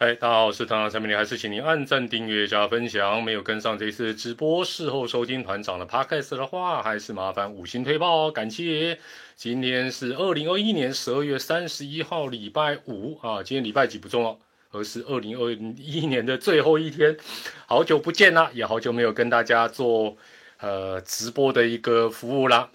嗨，大家好，我是团长陈明，还是请您按赞、订阅、加分享。没有跟上这次直播，事后收听团长的 podcast 的话，还是麻烦五星推报，感谢。今天是二零二一年十二月三十一号，礼拜五啊，今天礼拜几不重要，而是二零二一年的最后一天。好久不见啦，也好久没有跟大家做呃直播的一个服务啦。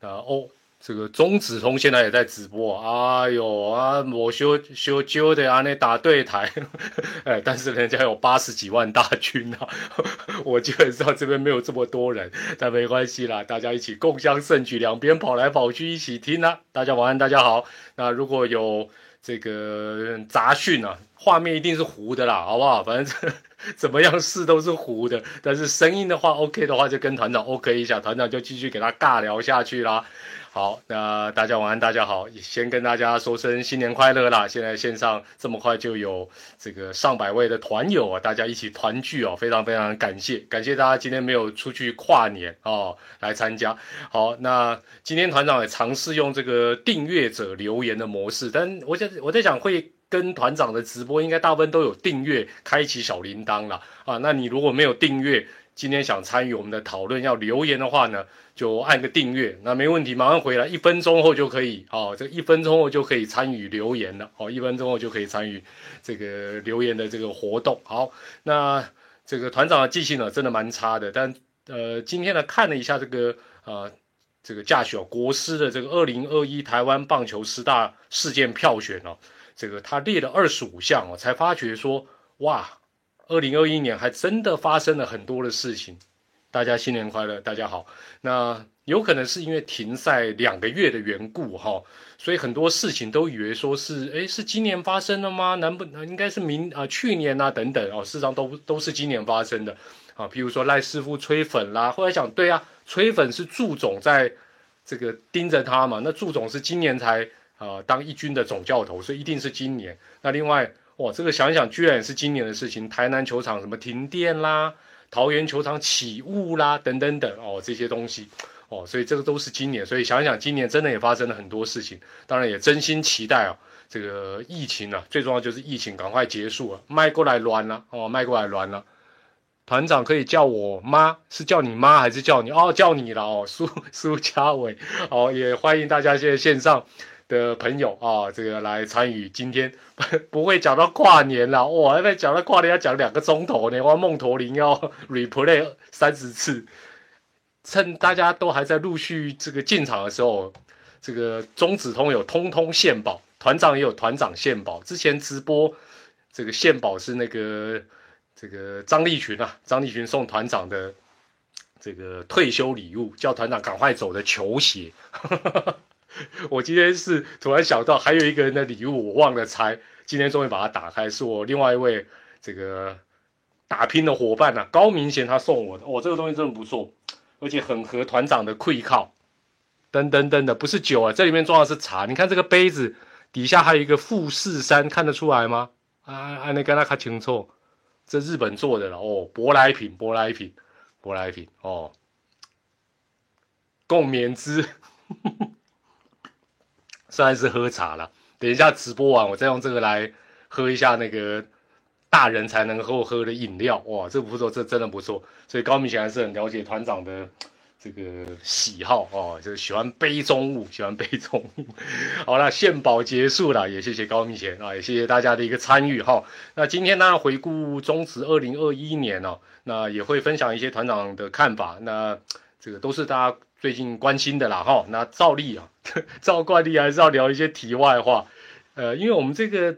啊哦。这个中子通现在也在直播，哎呦啊，我修修旧的啊，那打对台，哎，但是人家有八十几万大军啊，我基本上这边没有这么多人，但没关系啦，大家一起共襄盛举，两边跑来跑去一起听啊，大家晚安，大家好。那如果有这个杂讯啊，画面一定是糊的啦，好不好？反正怎么样试都是糊的，但是声音的话 OK 的话，就跟团长 OK 一下，团长就继续给他尬聊下去啦。好，那大家晚安，大家好，先跟大家说声新年快乐啦！现在线上这么快就有这个上百位的团友啊，大家一起团聚哦，非常非常感谢，感谢大家今天没有出去跨年哦，来参加。好，那今天团长也尝试用这个订阅者留言的模式，但我在我在想会跟团长的直播应该大部分都有订阅，开启小铃铛了啊。那你如果没有订阅，今天想参与我们的讨论要留言的话呢？就按个订阅，那没问题，马上回来，一分钟后就可以哦，这一分钟后就可以参与留言了哦，一分钟后就可以参与这个留言的这个活动。好，那这个团长的记性呢，真的蛮差的，但呃，今天呢看了一下这个呃这个驾小国师的这个二零二一台湾棒球十大事件票选哦，这个他列了二十五项哦，才发觉说哇，二零二一年还真的发生了很多的事情。大家新年快乐，大家好。那有可能是因为停赛两个月的缘故哈，所以很多事情都以为说是，诶，是今年发生的吗？难不应该是明啊去年啊等等哦，事实上都都是今年发生的啊。譬如说赖师傅吹粉啦，后来想对啊，吹粉是祝总在这个盯着他嘛，那祝总是今年才啊当一军的总教头，所以一定是今年。那另外哇，这个想想居然也是今年的事情，台南球场什么停电啦。桃园球场起雾啦，等等等哦，这些东西哦，所以这个都是今年，所以想想今年真的也发生了很多事情，当然也真心期待啊，这个疫情啊，最重要就是疫情赶快结束了，迈过来乱了哦，迈过来乱了。团长可以叫我妈，是叫你妈还是叫你哦？叫你了哦，苏苏家伟哦，也欢迎大家现在线上。的朋友啊，这个来参与今天 不会讲到跨年了哇！还在讲到跨年要讲两个钟头呢，哇！梦驼铃要 replay 三十次，趁大家都还在陆续这个进场的时候，这个中子通有通通献宝，团长也有团长献宝。之前直播这个献宝是那个这个张立群啊，张立群送团长的这个退休礼物，叫团长赶快走的球鞋。我今天是突然想到，还有一个人的礼物我忘了拆，今天终于把它打开，是我另外一位这个打拼的伙伴呐，高明贤他送我的，哦，这个东西真的不错，而且很合团长的愧靠，噔噔噔的，不是酒啊，这里面装的是茶，你看这个杯子底下还有一个富士山，看得出来吗？啊啊，你跟他看清楚，这日本做的了哦，舶来品，舶来品，舶来品哦，共勉之。算是喝茶了，等一下直播完，我再用这个来喝一下那个大人才能够喝的饮料。哇，这不错，这真的不错。所以高明显还是很了解团长的这个喜好哦，就是喜欢杯中物，喜欢杯中物。好了，献宝结束了，也谢谢高明贤啊，也谢谢大家的一个参与哈。那今天呢，回顾中职二零二一年哦，那也会分享一些团长的看法。那这个都是大家。最近关心的啦，哈，那照例啊，照惯例还是要聊一些题外话，呃，因为我们这个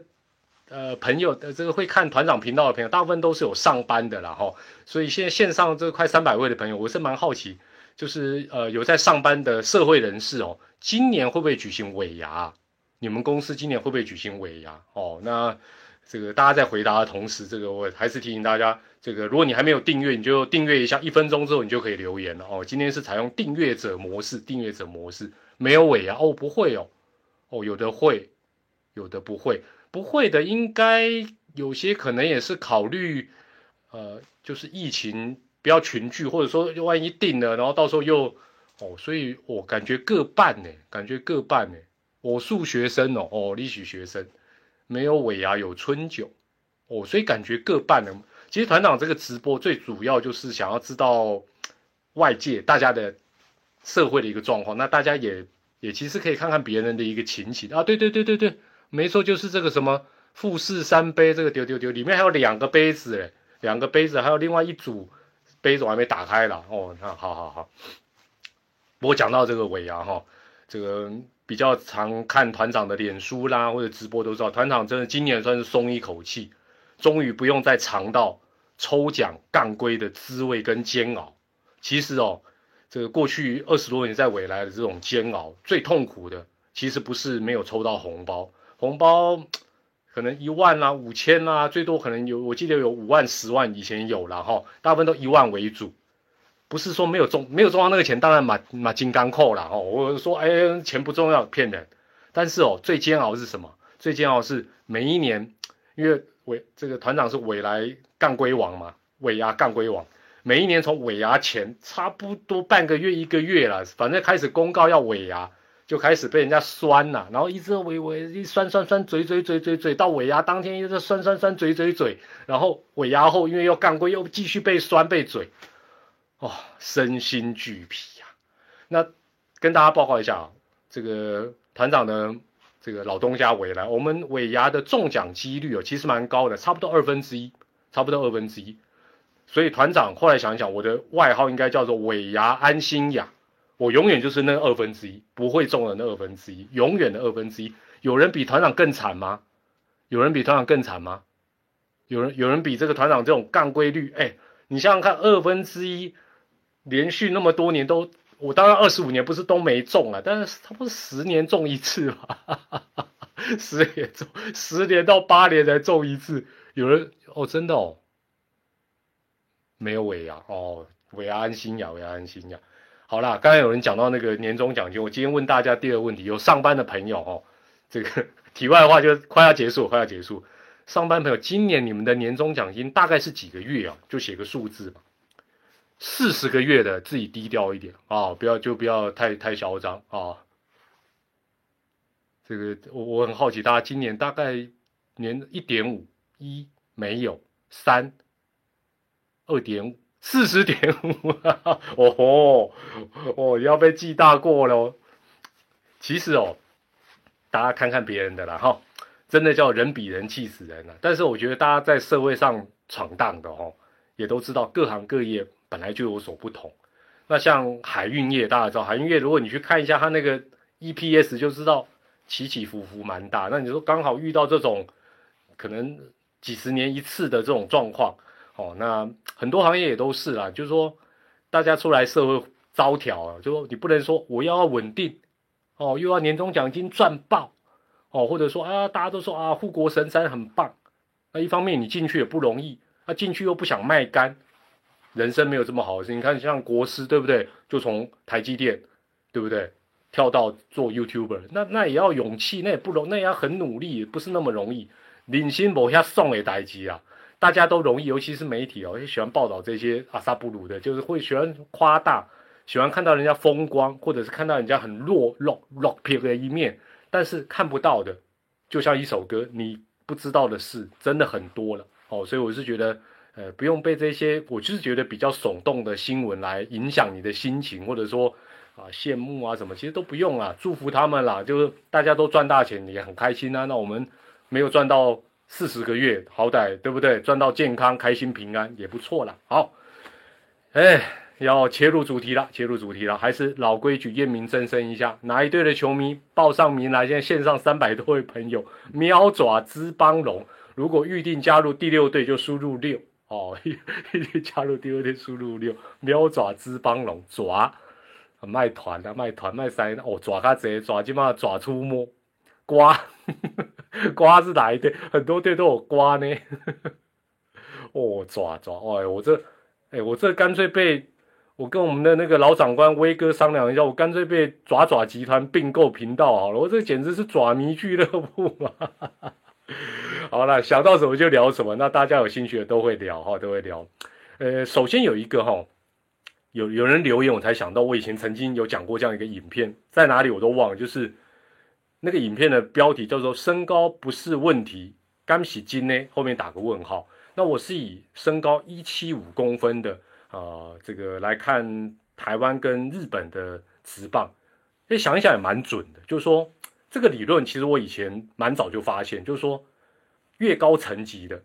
呃朋友的这个会看团长频道的朋友，大部分都是有上班的啦，哈，所以现在线上这快三百位的朋友，我是蛮好奇，就是呃有在上班的社会人士哦，今年会不会举行尾牙？你们公司今年会不会举行尾牙？哦，那这个大家在回答的同时，这个我还是提醒大家。这个，如果你还没有订阅，你就订阅一下，一分钟之后你就可以留言了哦。今天是采用订阅者模式，订阅者模式没有尾牙哦，不会哦，哦，有的会，有的不会，不会的应该有些可能也是考虑，呃，就是疫情不要群聚，或者说万一订了，然后到时候又哦，所以我感觉各半呢，感觉各半呢。我数学生哦，哦，历史学生没有尾牙有春酒。哦，所以感觉各半呢。其实团长这个直播最主要就是想要知道外界大家的社会的一个状况，那大家也也其实可以看看别人的一个情形啊。对对对对对，没错，就是这个什么富士山杯这个丢丢丢，里面还有两个杯子诶，两个杯子还有另外一组杯子我还没打开了哦。那好好好，我讲到这个尾牙哈，这个。比较常看团长的脸书啦，或者直播都知道，团长真的今年算是松一口气，终于不用再尝到抽奖杠龟的滋味跟煎熬。其实哦，这个过去二十多年在未来的这种煎熬，最痛苦的其实不是没有抽到红包，红包可能一万啦、五千啦，最多可能有，我记得有五万、十万以前有了哈，大部分都一万为主。不是说没有中没有中到那个钱，当然买买金刚扣了哦。我说哎，钱不重要，骗人。但是哦，最煎熬是什么？最煎熬是每一年，因为尾这个团长是尾来干龟王嘛，尾牙干龟王。每一年从尾牙前差不多半个月一个月了，反正开始公告要尾牙，就开始被人家酸了，然后一直尾尾一酸酸酸嘴嘴嘴嘴嘴，到尾牙当天又是酸酸酸嘴嘴嘴，然后尾牙后因为要干龟又继续被酸被嘴。哦，身心俱疲呀！那跟大家报告一下啊，这个团长呢这个老东家尾来，我们尾牙的中奖几率哦，其实蛮高的，差不多二分之一，差不多二分之一。所以团长后来想想，我的外号应该叫做尾牙安心雅，我永远就是那二分之一，不会中的那二分之一，永远的二分之一。有人比团长更惨吗？有人比团长更惨吗？有人有人比这个团长这种杠规律？哎，你想想看，二分之一。连续那么多年都，我当然二十五年不是都没中啊，但是他不是十年中一次吗？十年中，十年到八年才中一次。有人哦，真的哦，没有尾牙哦，尾牙安心呀，尾牙安心呀。好啦，刚才有人讲到那个年终奖金，我今天问大家第二个问题，有上班的朋友哦，这个题外话就快要结束，快要结束。上班朋友，今年你们的年终奖金大概是几个月啊？就写个数字吧。四十个月的自己低调一点啊，不要就不要太太嚣张啊。这个我我很好奇，大家今年大概年一点五一没有三二点五四十点五，哦吼哦要被记大过了。其实哦，大家看看别人的啦哈，真的叫人比人气死人了。但是我觉得大家在社会上闯荡的哦，也都知道各行各业。本来就有所不同，那像海运业，大家知道海运业，如果你去看一下它那个 EPS，就知道起起伏伏蛮大。那你说刚好遇到这种可能几十年一次的这种状况，哦，那很多行业也都是啦，就是说大家出来社会招条啊，就说你不能说我要稳定，哦，又要年终奖金赚爆，哦，或者说啊，大家都说啊，护国神山很棒，那一方面你进去也不容易，那进去又不想卖干。人生没有这么好的事，你看像国师对不对？就从台积电，对不对？跳到做 YouTuber，那那也要勇气，那也不容，那也要很努力，不是那么容易。领先某下送给台积啊，大家都容易，尤其是媒体哦，喜欢报道这些阿萨布鲁的，就是会喜欢夸大，喜欢看到人家风光，或者是看到人家很弱弱弱皮的一面，但是看不到的，就像一首歌，你不知道的事真的很多了哦，所以我是觉得。呃，不用被这些，我就是觉得比较耸动的新闻来影响你的心情，或者说啊羡慕啊什么，其实都不用啊，祝福他们啦，就是大家都赚大钱，也很开心啊。那我们没有赚到四十个月，好歹对不对？赚到健康、开心、平安也不错啦。好，哎，要切入主题了，切入主题了，还是老规矩，验明正身一下，哪一队的球迷报上名来？现在线上三百多位朋友，喵爪之邦龙，如果预定加入第六队，就输入六。哦，加入第二天输入六喵爪之邦龙爪，卖团啊卖团卖三哦爪卡贼爪起码爪出没瓜 瓜是哪一队？很多队都有瓜呢。哦爪爪哎我这哎我这干脆被我跟我们的那个老长官威哥商量一下，我干脆被爪爪集团并购频道好了，我这简直是爪迷俱乐部嘛。好了，想到什么就聊什么。那大家有兴趣的都会聊哈，都会聊。呃，首先有一个哈，有有人留言，我才想到，我以前曾经有讲过这样一个影片，在哪里我都忘了，就是那个影片的标题叫做“身高不是问题，干洗金呢？后面打个问号。那我是以身高一七五公分的啊，这个来看台湾跟日本的直棒，哎，想一想也蛮准的。就是说，这个理论其实我以前蛮早就发现，就是说，越高层级的，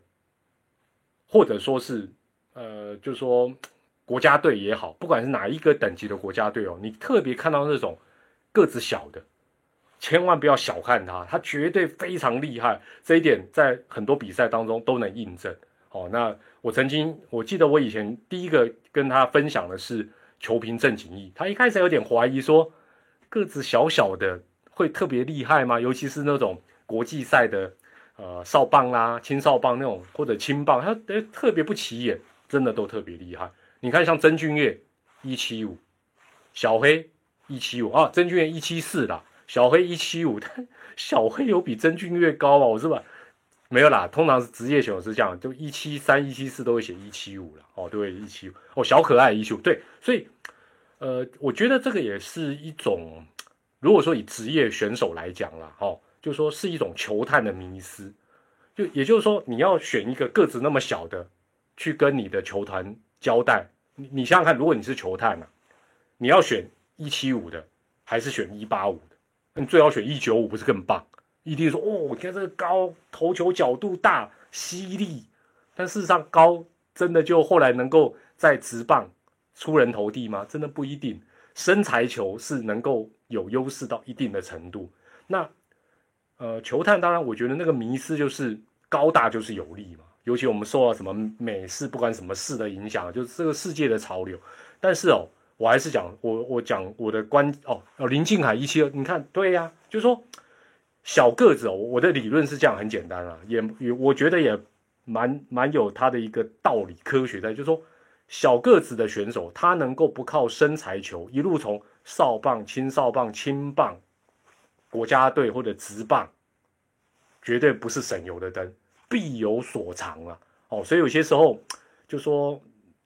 或者说是呃，就是说国家队也好，不管是哪一个等级的国家队哦，你特别看到那种个子小的。千万不要小看他，他绝对非常厉害。这一点在很多比赛当中都能印证。哦，那我曾经我记得我以前第一个跟他分享的是球评郑景义，他一开始有点怀疑说个子小小的会特别厉害吗？尤其是那种国际赛的呃少棒啦、青少棒那种或者轻棒，他特别不起眼，真的都特别厉害。你看像曾俊岳一七五，小黑一七五啊，曾俊岳一七四啦。小黑一七五，但 小黑有比曾俊越高啊？我是吧？没有啦，通常是职业选手是这样，就一七三、一七四都会写一七五了哦，对，一七五哦，小可爱一七五，对，所以呃，我觉得这个也是一种，如果说以职业选手来讲啦，哦，就说是一种球探的迷失，就也就是说你要选一个个子那么小的去跟你的球团交代，你你想想看，如果你是球探呢，你要选一七五的还是选一八五的？你最好选一九五，不是更棒？一定说哦，你看这个高投球角度大、犀利，但事实上高真的就后来能够在直棒出人头地吗？真的不一定。身材球是能够有优势到一定的程度。那呃，球探当然，我觉得那个迷失就是高大就是有利嘛。尤其我们受到什么美式不管什么事的影响，就是这个世界的潮流。但是哦。我还是讲我我讲我的观哦哦林靖海一七二，你看对呀，就是说小个子哦，我的理论是这样很简单啊，也也我觉得也蛮蛮有他的一个道理科学在，就是说小个子的选手他能够不靠身材球一路从少棒、轻少棒、轻棒、国家队或者直棒，绝对不是省油的灯，必有所长啊哦，所以有些时候就说。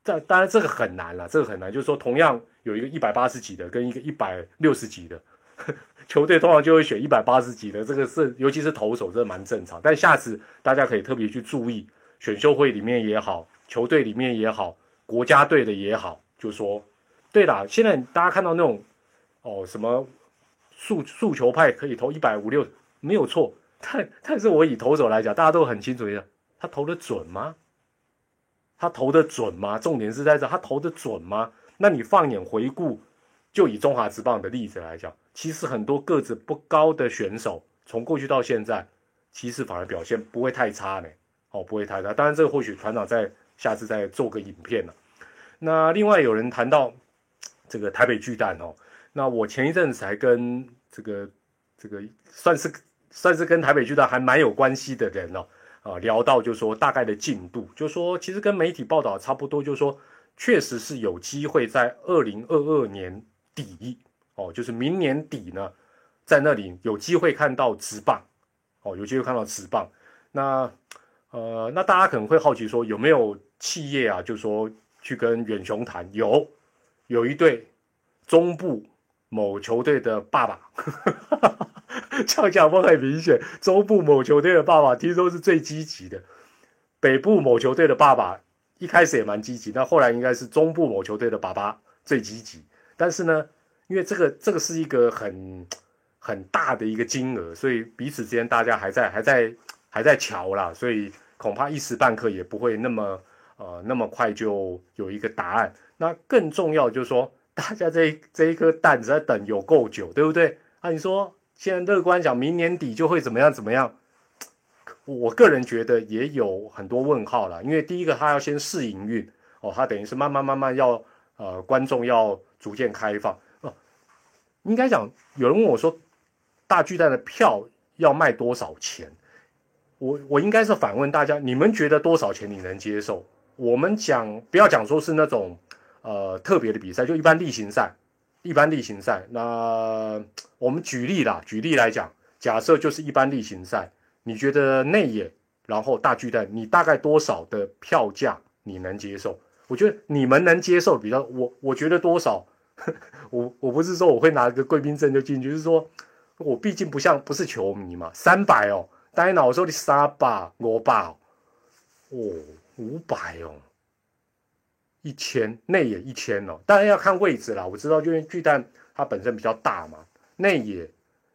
这当然这个很难了，这个很难。就是说，同样有一个一百八十几的跟一个一百六十几的 球队，通常就会选一百八十几的。这个是尤其是投手，这蛮正常。但下次大家可以特别去注意，选秀会里面也好，球队里面也好，国家队的也好，就说，对了，现在大家看到那种哦什么速速球派可以投一百五六，没有错。但但是我以投手来讲，大家都很清楚的，他投的准吗？他投的准吗？重点是在这，他投的准吗？那你放眼回顾，就以中华职棒的例子来讲，其实很多个子不高的选手，从过去到现在，其实反而表现不会太差呢。哦，不会太差。当然，这个或许团长在下次再做个影片了。那另外有人谈到这个台北巨蛋哦，那我前一阵子才跟这个这个算是算是跟台北巨蛋还蛮有关系的人哦。啊，聊到就说大概的进度，就说其实跟媒体报道差不多，就说确实是有机会在二零二二年底哦，就是明年底呢，在那里有机会看到直棒哦，有机会看到直棒。那呃，那大家可能会好奇说，有没有企业啊，就说去跟远雄谈？有，有一对中部某球队的爸爸。这样讲不很明显？中部某球队的爸爸听说是最积极的，北部某球队的爸爸一开始也蛮积极，那后来应该是中部某球队的爸爸最积极。但是呢，因为这个这个是一个很很大的一个金额，所以彼此之间大家还在还在还在瞧啦，所以恐怕一时半刻也不会那么呃那么快就有一个答案。那更重要就是说，大家这这一颗蛋子在等有够久，对不对？啊，你说。现在乐观讲，明年底就会怎么样怎么样？我个人觉得也有很多问号了，因为第一个他要先试营运哦，他等于是慢慢慢慢要呃观众要逐渐开放哦。应该讲，有人问我说，大巨蛋的票要卖多少钱？我我应该是反问大家，你们觉得多少钱你能接受？我们讲不要讲说是那种呃特别的比赛，就一般例行赛。一般例行赛，那我们举例啦，举例来讲，假设就是一般例行赛，你觉得内野，然后大巨蛋，你大概多少的票价你能接受？我觉得你们能接受比较，我我觉得多少，我我不是说我会拿个贵宾证就进去，就是说我毕竟不像不是球迷嘛，三百哦，呆脑说你三百五百哦，五百哦，一千内野一千哦，当然要看位置啦。我知道，因为巨蛋它本身比较大嘛，内野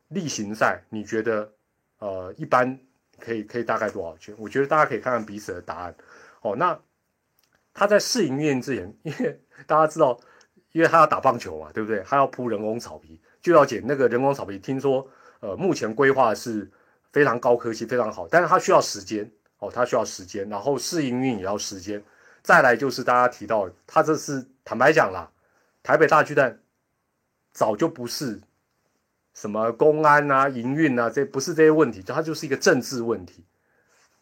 例行赛你觉得呃一般可以可以大概多少钱？我觉得大家可以看看彼此的答案哦。那他在试营运之前，因为大家知道，因为他要打棒球嘛，对不对？他要铺人工草皮，就要剪那个人工草皮。听说呃目前规划是。非常高科技，非常好，但是它需要时间哦，它需要时间，然后试营运也要时间。再来就是大家提到，它这是坦白讲啦，台北大巨蛋早就不是什么公安啊、营运啊，这不是这些问题，它就是一个政治问题。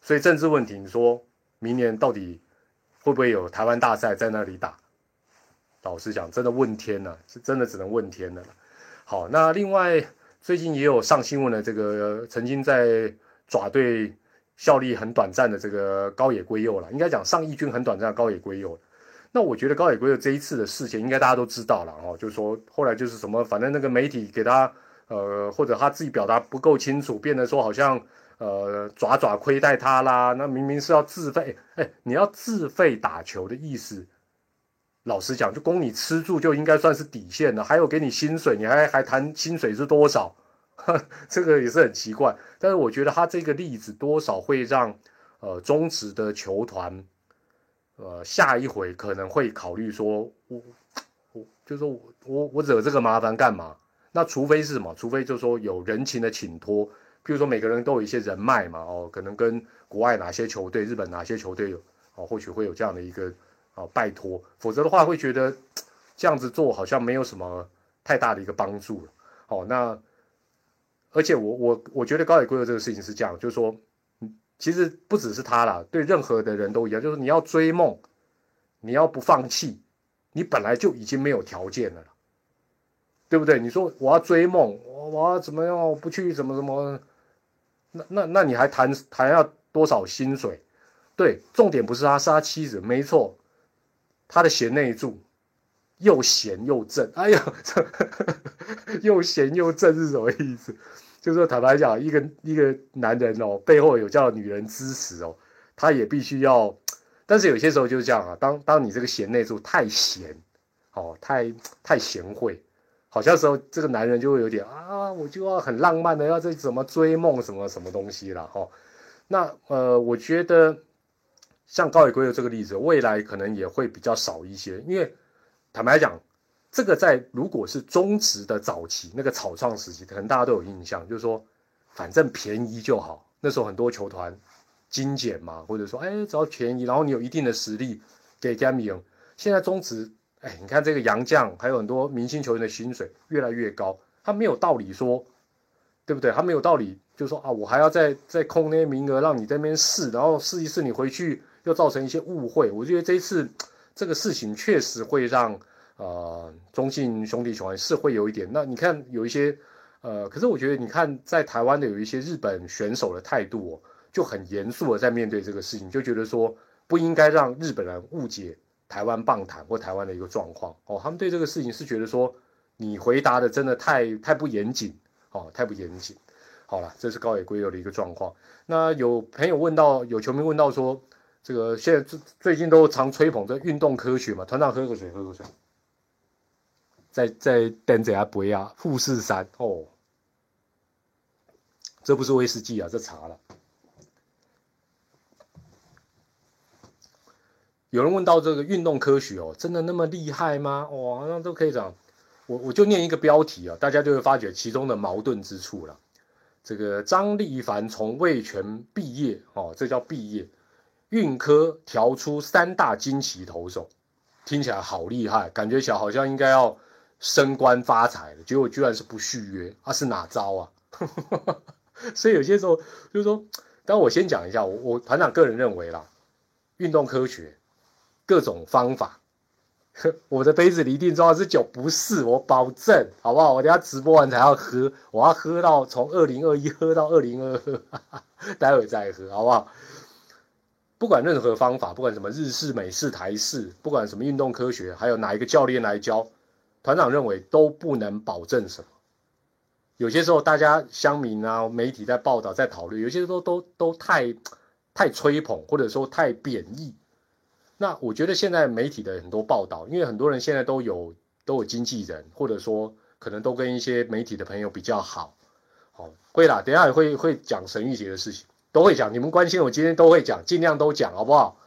所以政治问题，你说明年到底会不会有台湾大赛在那里打？老实讲，真的问天了，是真的只能问天了。好，那另外。最近也有上新闻的，这个曾经在爪队效力很短暂的这个高野圭佑了，应该讲上一军很短暂的高野圭佑。那我觉得高野圭佑这一次的事情，应该大家都知道了哦，就是说后来就是什么，反正那个媒体给他呃，或者他自己表达不够清楚，变得说好像呃爪爪亏待他啦。那明明是要自费，哎，你要自费打球的意思。老实讲，就供你吃住就应该算是底线了，还有给你薪水，你还还谈薪水是多少？这个也是很奇怪。但是我觉得他这个例子多少会让呃中职的球团，呃下一回可能会考虑说，我我就说我我我惹这个麻烦干嘛？那除非是什么？除非就是说有人情的请托，比如说每个人都有一些人脉嘛，哦，可能跟国外哪些球队、日本哪些球队有，哦，或许会有这样的一个。啊，拜托，否则的话会觉得这样子做好像没有什么太大的一个帮助了。好，那而且我我我觉得高野圭的这个事情是这样，就是说，其实不只是他啦，对任何的人都一样，就是你要追梦，你要不放弃，你本来就已经没有条件了，对不对？你说我要追梦，我我要怎么样？我不去怎么怎么？那那那你还谈谈要多少薪水？对，重点不是他，是他妻子，没错。他的贤内助，又贤又正。哎呀，又贤又正是什么意思？就是说，坦白讲，一个一个男人哦，背后有叫女人支持哦，他也必须要。但是有些时候就是这样啊，当当你这个贤内助太贤，哦，太太贤惠，好像时候这个男人就会有点啊，我就要很浪漫的要这怎么追梦什么什么东西了哈。那呃，我觉得。像高伟圭的这个例子，未来可能也会比较少一些，因为坦白讲，这个在如果是中职的早期那个草创时期，可能大家都有印象，就是说反正便宜就好。那时候很多球团精简嘛，或者说哎只要便宜，然后你有一定的实力给 g a m i 现在中职哎，你看这个洋将还有很多明星球员的薪水越来越高，他没有道理说，对不对？他没有道理就说啊，我还要再再空那些名额让你在那边试，然后试一试你回去。又造成一些误会，我觉得这一次这个事情确实会让呃中信兄弟球员是会有一点。那你看有一些呃，可是我觉得你看在台湾的有一些日本选手的态度哦，就很严肃的在面对这个事情，就觉得说不应该让日本人误解台湾棒坛或台湾的一个状况哦。他们对这个事情是觉得说你回答的真的太太不严谨哦，太不严谨。好了，这是高野圭佑的一个状况。那有朋友问到，有球迷问到说。这个现在最最近都常吹捧这运动科学嘛，团长喝口水，喝口水。在在等着啊，不要富士山哦，这不是威士忌啊，这茶了。有人问到这个运动科学哦，真的那么厉害吗？哦，那都可以讲。我我就念一个标题啊，大家就会发觉其中的矛盾之处了。这个张立凡从魏权毕业哦，这叫毕业。运科调出三大惊奇投手，听起来好厉害，感觉起来好像应该要升官发财了，结果居然是不续约，啊是哪招啊？所以有些时候就是说，但我先讲一下，我我团长个人认为啦，运动科学各种方法，我的杯子里一定装的是酒，不是我保证，好不好？我等下直播完才要喝，我要喝到从二零二一喝到二零二二，待会再喝，好不好？不管任何方法，不管什么日式、美式、台式，不管什么运动科学，还有哪一个教练来教，团长认为都不能保证什么，有些时候大家乡民啊、媒体在报道、在讨论，有些时候都都太太吹捧，或者说太贬义。那我觉得现在媒体的很多报道，因为很多人现在都有都有经纪人，或者说可能都跟一些媒体的朋友比较好。好，会啦，等下也会会讲神玉杰的事情，都会讲。你们关心我今天都会讲，尽量都讲，好不好？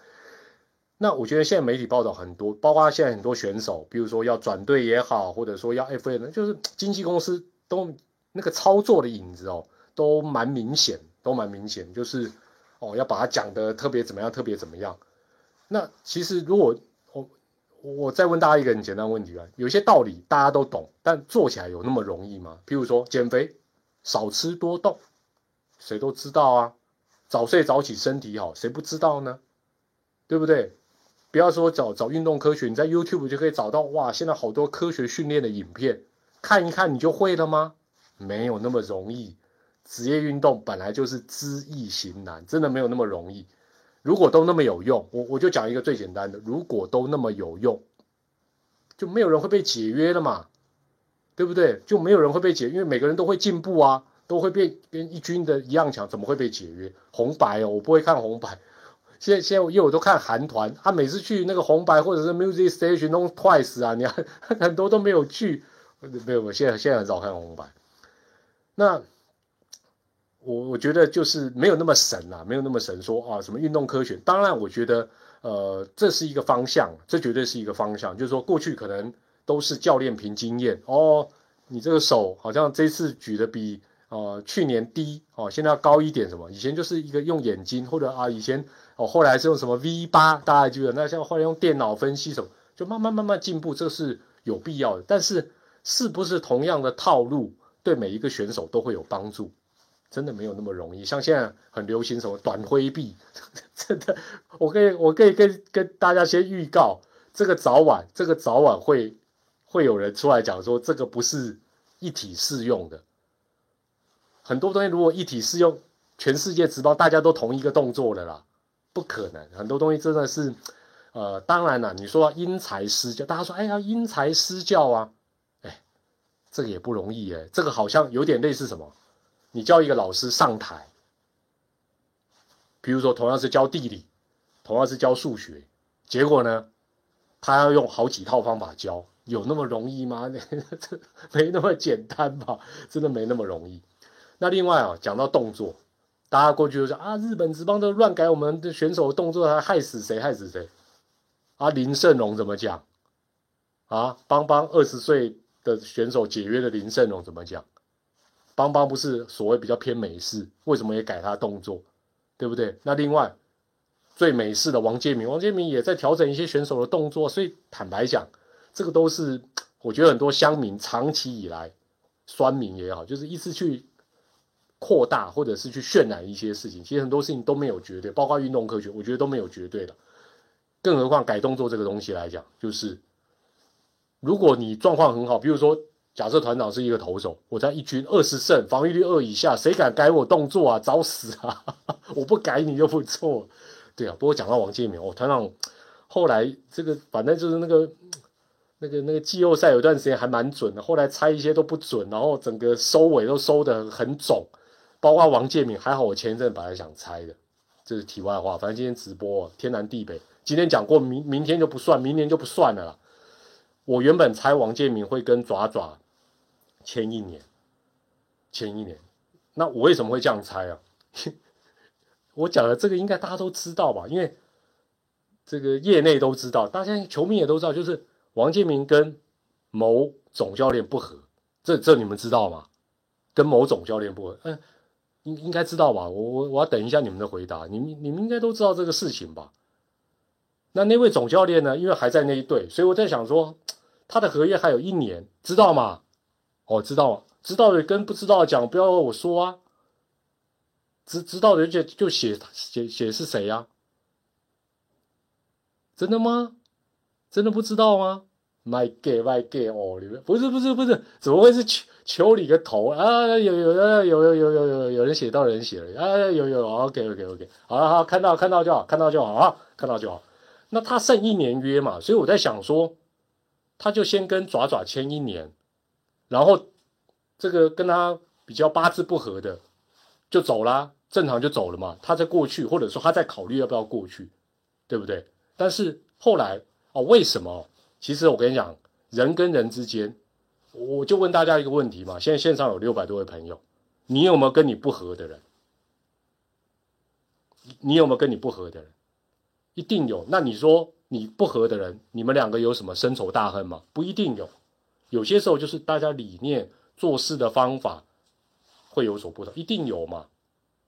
那我觉得现在媒体报道很多，包括现在很多选手，比如说要转队也好，或者说要 F A 就是经纪公司都那个操作的影子哦，都蛮明显，都蛮明显，就是哦要把它讲的特别怎么样，特别怎么样。那其实如果我我再问大家一个很简单问题啊，有些道理大家都懂，但做起来有那么容易吗？譬如说减肥，少吃多动，谁都知道啊，早睡早起身体好，谁不知道呢？对不对？不要说找找运动科学，你在 YouTube 就可以找到哇！现在好多科学训练的影片，看一看你就会了吗？没有那么容易。职业运动本来就是知易行难，真的没有那么容易。如果都那么有用，我我就讲一个最简单的：如果都那么有用，就没有人会被解约了嘛，对不对？就没有人会被解，因为每个人都会进步啊，都会变跟一军的一样强，怎么会被解约？红白哦，我不会看红白。现在现在因为我都看韩团，他每次去那个红白或者是 Music Station 弄 Twice 啊，你 很多都没有去，没有，我现在现在很少看红白。那我我觉得就是没有那么神啊，没有那么神说啊什么运动科学。当然，我觉得呃这是一个方向，这绝对是一个方向。就是说过去可能都是教练凭经验哦，你这个手好像这次举的比呃去年低哦，现在要高一点什么？以前就是一个用眼睛或者啊以前。哦，后来是用什么 V 八，大家记得？那像后来用电脑分析什么，就慢慢慢慢进步，这是有必要的。但是，是不是同样的套路对每一个选手都会有帮助？真的没有那么容易。像现在很流行什么短挥臂，真的，我可以我可以跟跟大家先预告，这个早晚这个早晚会会有人出来讲说，这个不是一体适用的。很多东西如果一体适用，全世界直播大家都同一个动作的啦。不可能，很多东西真的是，呃，当然了，你说因材施教，大家说，哎呀，因材施教啊，哎，这个也不容易哎，这个好像有点类似什么？你叫一个老师上台，比如说同样是教地理，同样是教数学，结果呢，他要用好几套方法教，有那么容易吗？这没那么简单吧？真的没那么容易。那另外啊，讲到动作。大家过去就说啊，日本职棒都乱改我们的选手动作，还害死谁害死谁？啊，林胜荣怎么讲？啊，邦邦二十岁的选手解约的林胜荣怎么讲？邦邦不是所谓比较偏美式，为什么也改他动作？对不对？那另外最美式的王建民，王建民也在调整一些选手的动作，所以坦白讲，这个都是我觉得很多乡民长期以来酸民也好，就是一直去。扩大或者是去渲染一些事情，其实很多事情都没有绝对，包括运动科学，我觉得都没有绝对的。更何况改动作这个东西来讲，就是如果你状况很好，比如说假设团长是一个投手，我在一军二十胜，防御率二以下，谁敢改我动作啊？找死啊！我不改你就不错。对啊，不过讲到王建民，哦，团长后来这个反正就是那个那个那个季后赛有段时间还蛮准的，后来猜一些都不准，然后整个收尾都收的很肿。包括王建民，还好我前一阵本来想猜的，这是题外话。反正今天直播天南地北，今天讲过，明明天就不算，明年就不算了啦。我原本猜王建民会跟爪爪签一年，签一年。那我为什么会这样猜啊？我讲的这个应该大家都知道吧？因为这个业内都知道，大家球迷也都知道，就是王建民跟某总教练不和，这这你们知道吗？跟某总教练不和，嗯。应应该知道吧？我我我要等一下你们的回答。你们你们应该都知道这个事情吧？那那位总教练呢？因为还在那一队，所以我在想说，他的合约还有一年，知道吗？哦，知道，知道的跟不知道讲，不要我说啊。知知道的就就写写写是谁呀？真的吗？真的不知道吗？My gay my gay 哦，你们不是不是不是，怎么会是？求求你个头啊！有有有有有有有有人写到人写了啊！有有 OK OK OK，好了好，看到看到就好，看到就好啊，看到就好。那他剩一年约嘛，所以我在想说，他就先跟爪爪签一年，然后这个跟他比较八字不合的就走啦，正常就走了嘛。他在过去，或者说他在考虑要不要过去，对不对？但是后来哦，为什么？其实我跟你讲，人跟人之间，我就问大家一个问题嘛。现在线上有六百多位朋友，你有没有跟你不合的人？你有没有跟你不合的人？一定有。那你说你不合的人，你们两个有什么深仇大恨吗？不一定有。有些时候就是大家理念、做事的方法会有所不同，一定有嘛？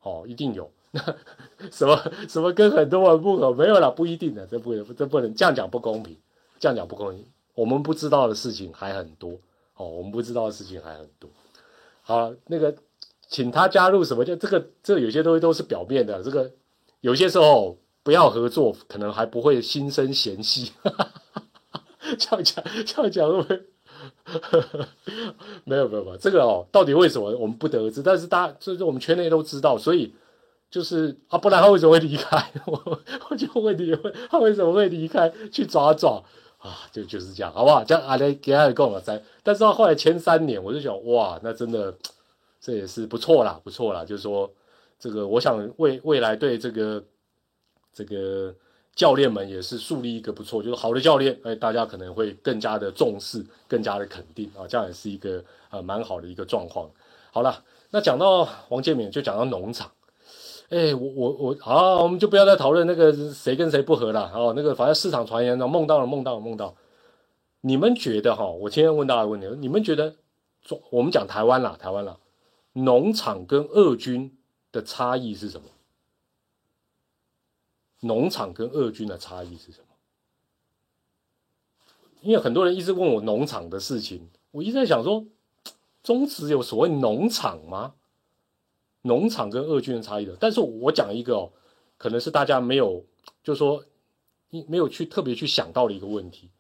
哦，一定有。那 什么什么跟很多人不合？没有啦，不一定的，这不这不能这样讲不公平，这样讲不公平。我们不知道的事情还很多哦，我们不知道的事情还很多。好，那个请他加入什么？就这个这有些东西都是表面的，这个有些时候不要合作，可能还不会心生嫌隙。这样讲这样讲会不会？没有没有没有，这个哦，到底为什么我们不得而知？但是大家就是我们圈内都知道，所以就是啊，不然他为什么会离开？我我就问你，他为什么会离开去抓抓啊？就就是这样，好不好？这样阿雷给他讲了三，但是到后来前三年，我就想哇，那真的这也是不错啦，不错啦。就是说这个，我想未未来对这个这个。教练们也是树立一个不错，就是好的教练，哎，大家可能会更加的重视，更加的肯定啊，这样也是一个呃蛮好的一个状况。好了，那讲到王建民，就讲到农场，哎，我我我，好，我们就不要再讨论那个谁跟谁不和了，哦，那个反正市场传言呢，梦到了，梦到了，梦到。你们觉得哈？我今天问大家问题，你们觉得，我们讲台湾啦，台湾啦，农场跟二军的差异是什么？农场跟二军的差异是什么？因为很多人一直问我农场的事情，我一直在想说，中职有所谓农场吗？农场跟二军的差异的，但是我讲一个哦，可能是大家没有，就是说，没有去特别去想到的一个问题。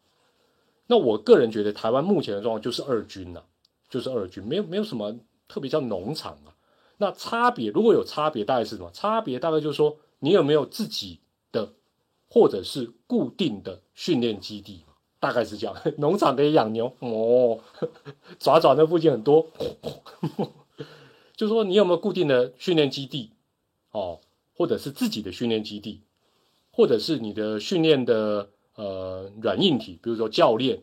那我个人觉得，台湾目前的状况就是二军呐，就是二军，没有没有什么特别叫农场啊。那差别如果有差别，大概是什么？差别大概就是说，你有没有自己。的，或者是固定的训练基地大概是这样。农场可以养牛哦，爪爪那附近很多，就是说你有没有固定的训练基地哦，或者是自己的训练基地，或者是你的训练的呃软硬体，比如说教练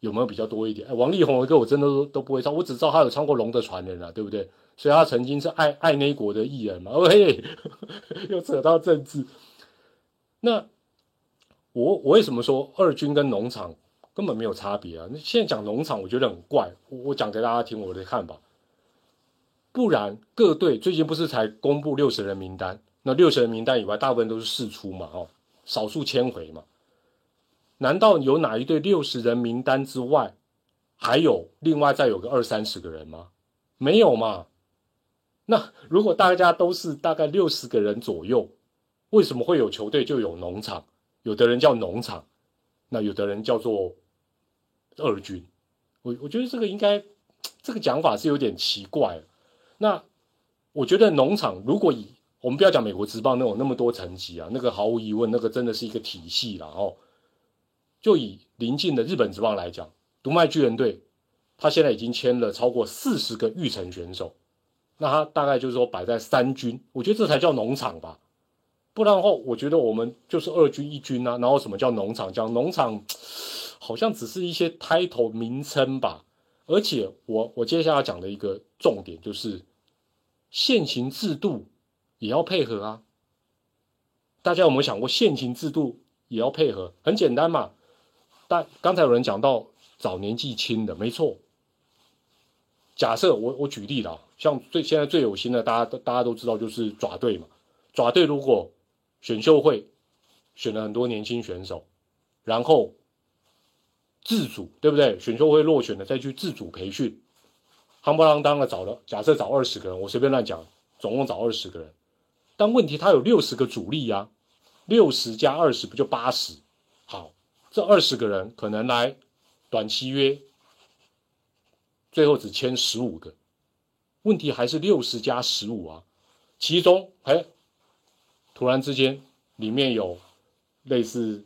有没有比较多一点？王力宏的歌我真的都不会唱，我只知道他有唱过《龙的传人》啊，对不对？所以他曾经是爱爱那国的艺人嘛。喂，又扯到政治。那我我为什么说二军跟农场根本没有差别啊？那现在讲农场，我觉得很怪。我讲给大家听我的看法。不然各队最近不是才公布六十人名单？那六十人名单以外，大部分都是试出嘛，哦，少数签回嘛。难道有哪一队六十人名单之外，还有另外再有个二三十个人吗？没有嘛。那如果大家都是大概六十个人左右。为什么会有球队就有农场？有的人叫农场，那有的人叫做二军。我我觉得这个应该这个讲法是有点奇怪。那我觉得农场如果以我们不要讲美国职棒那种那么多层级啊，那个毫无疑问，那个真的是一个体系了哦。就以临近的日本职棒来讲，读卖巨人队，他现在已经签了超过四十个预成选手，那他大概就是说摆在三军，我觉得这才叫农场吧。不然的话，我觉得我们就是二军一军啊。然后什么叫农场？讲农场，好像只是一些 title 名称吧。而且我我接下来讲的一个重点就是，现行制度也要配合啊。大家有没有想过，现行制度也要配合？很简单嘛。但刚才有人讲到找年纪轻的，没错。假设我我举例了，像最现在最有心的，大家大家都知道就是爪队嘛。爪队如果选秀会选了很多年轻选手，然后自主对不对？选秀会落选了，再去自主培训，夯不啷当的找了，假设找二十个人，我随便乱讲，总共找二十个人，但问题他有六十个主力呀，六十加二十不就八十？好，这二十个人可能来短期约，最后只签十五个，问题还是六十加十五啊，其中哎。突然之间，里面有类似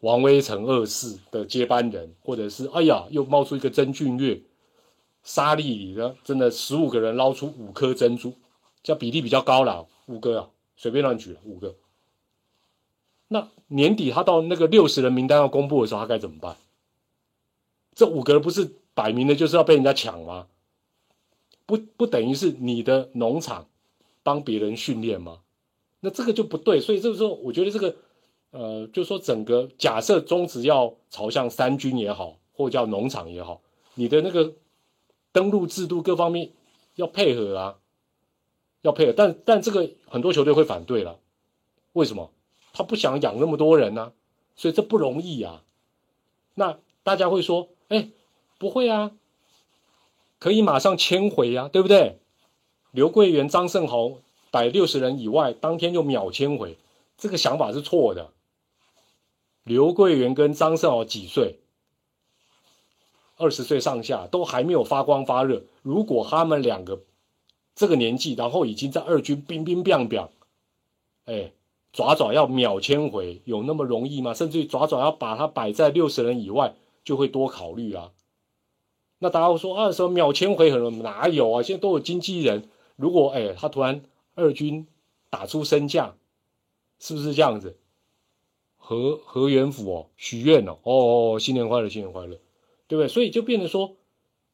王威成二世的接班人，或者是哎呀，又冒出一个曾俊岳，沙粒里的真的十五个人捞出五颗珍珠，这比例比较高了，五个啊，随便乱举了五个。那年底他到那个六十人名单要公布的时候，他该怎么办？这五个不是摆明的就是要被人家抢吗？不不等于是你的农场帮别人训练吗？那这个就不对。所以这个时候，我觉得这个呃，就是说整个假设宗旨要朝向三军也好，或叫农场也好，你的那个登录制度各方面要配合啊，要配合。但但这个很多球队会反对了，为什么？他不想养那么多人呢，所以这不容易啊。那大家会说，哎，不会啊，可以马上迁回啊，对不对？刘桂元、张胜豪摆六十人以外，当天就秒迁回，这个想法是错的。刘桂元跟张胜豪几岁？二十岁上下，都还没有发光发热。如果他们两个这个年纪，然后已经在二军冰冰冰冰，哎。爪爪要秒迁回，有那么容易吗？甚至于爪爪要把它摆在六十人以外，就会多考虑啊。那大家会说啊，什么秒迁回很哪有啊？现在都有经纪人，如果哎他突然二军打出身价，是不是这样子？何何元甫哦，许愿哦哦，哦，新年快乐，新年快乐，对不对？所以就变成说，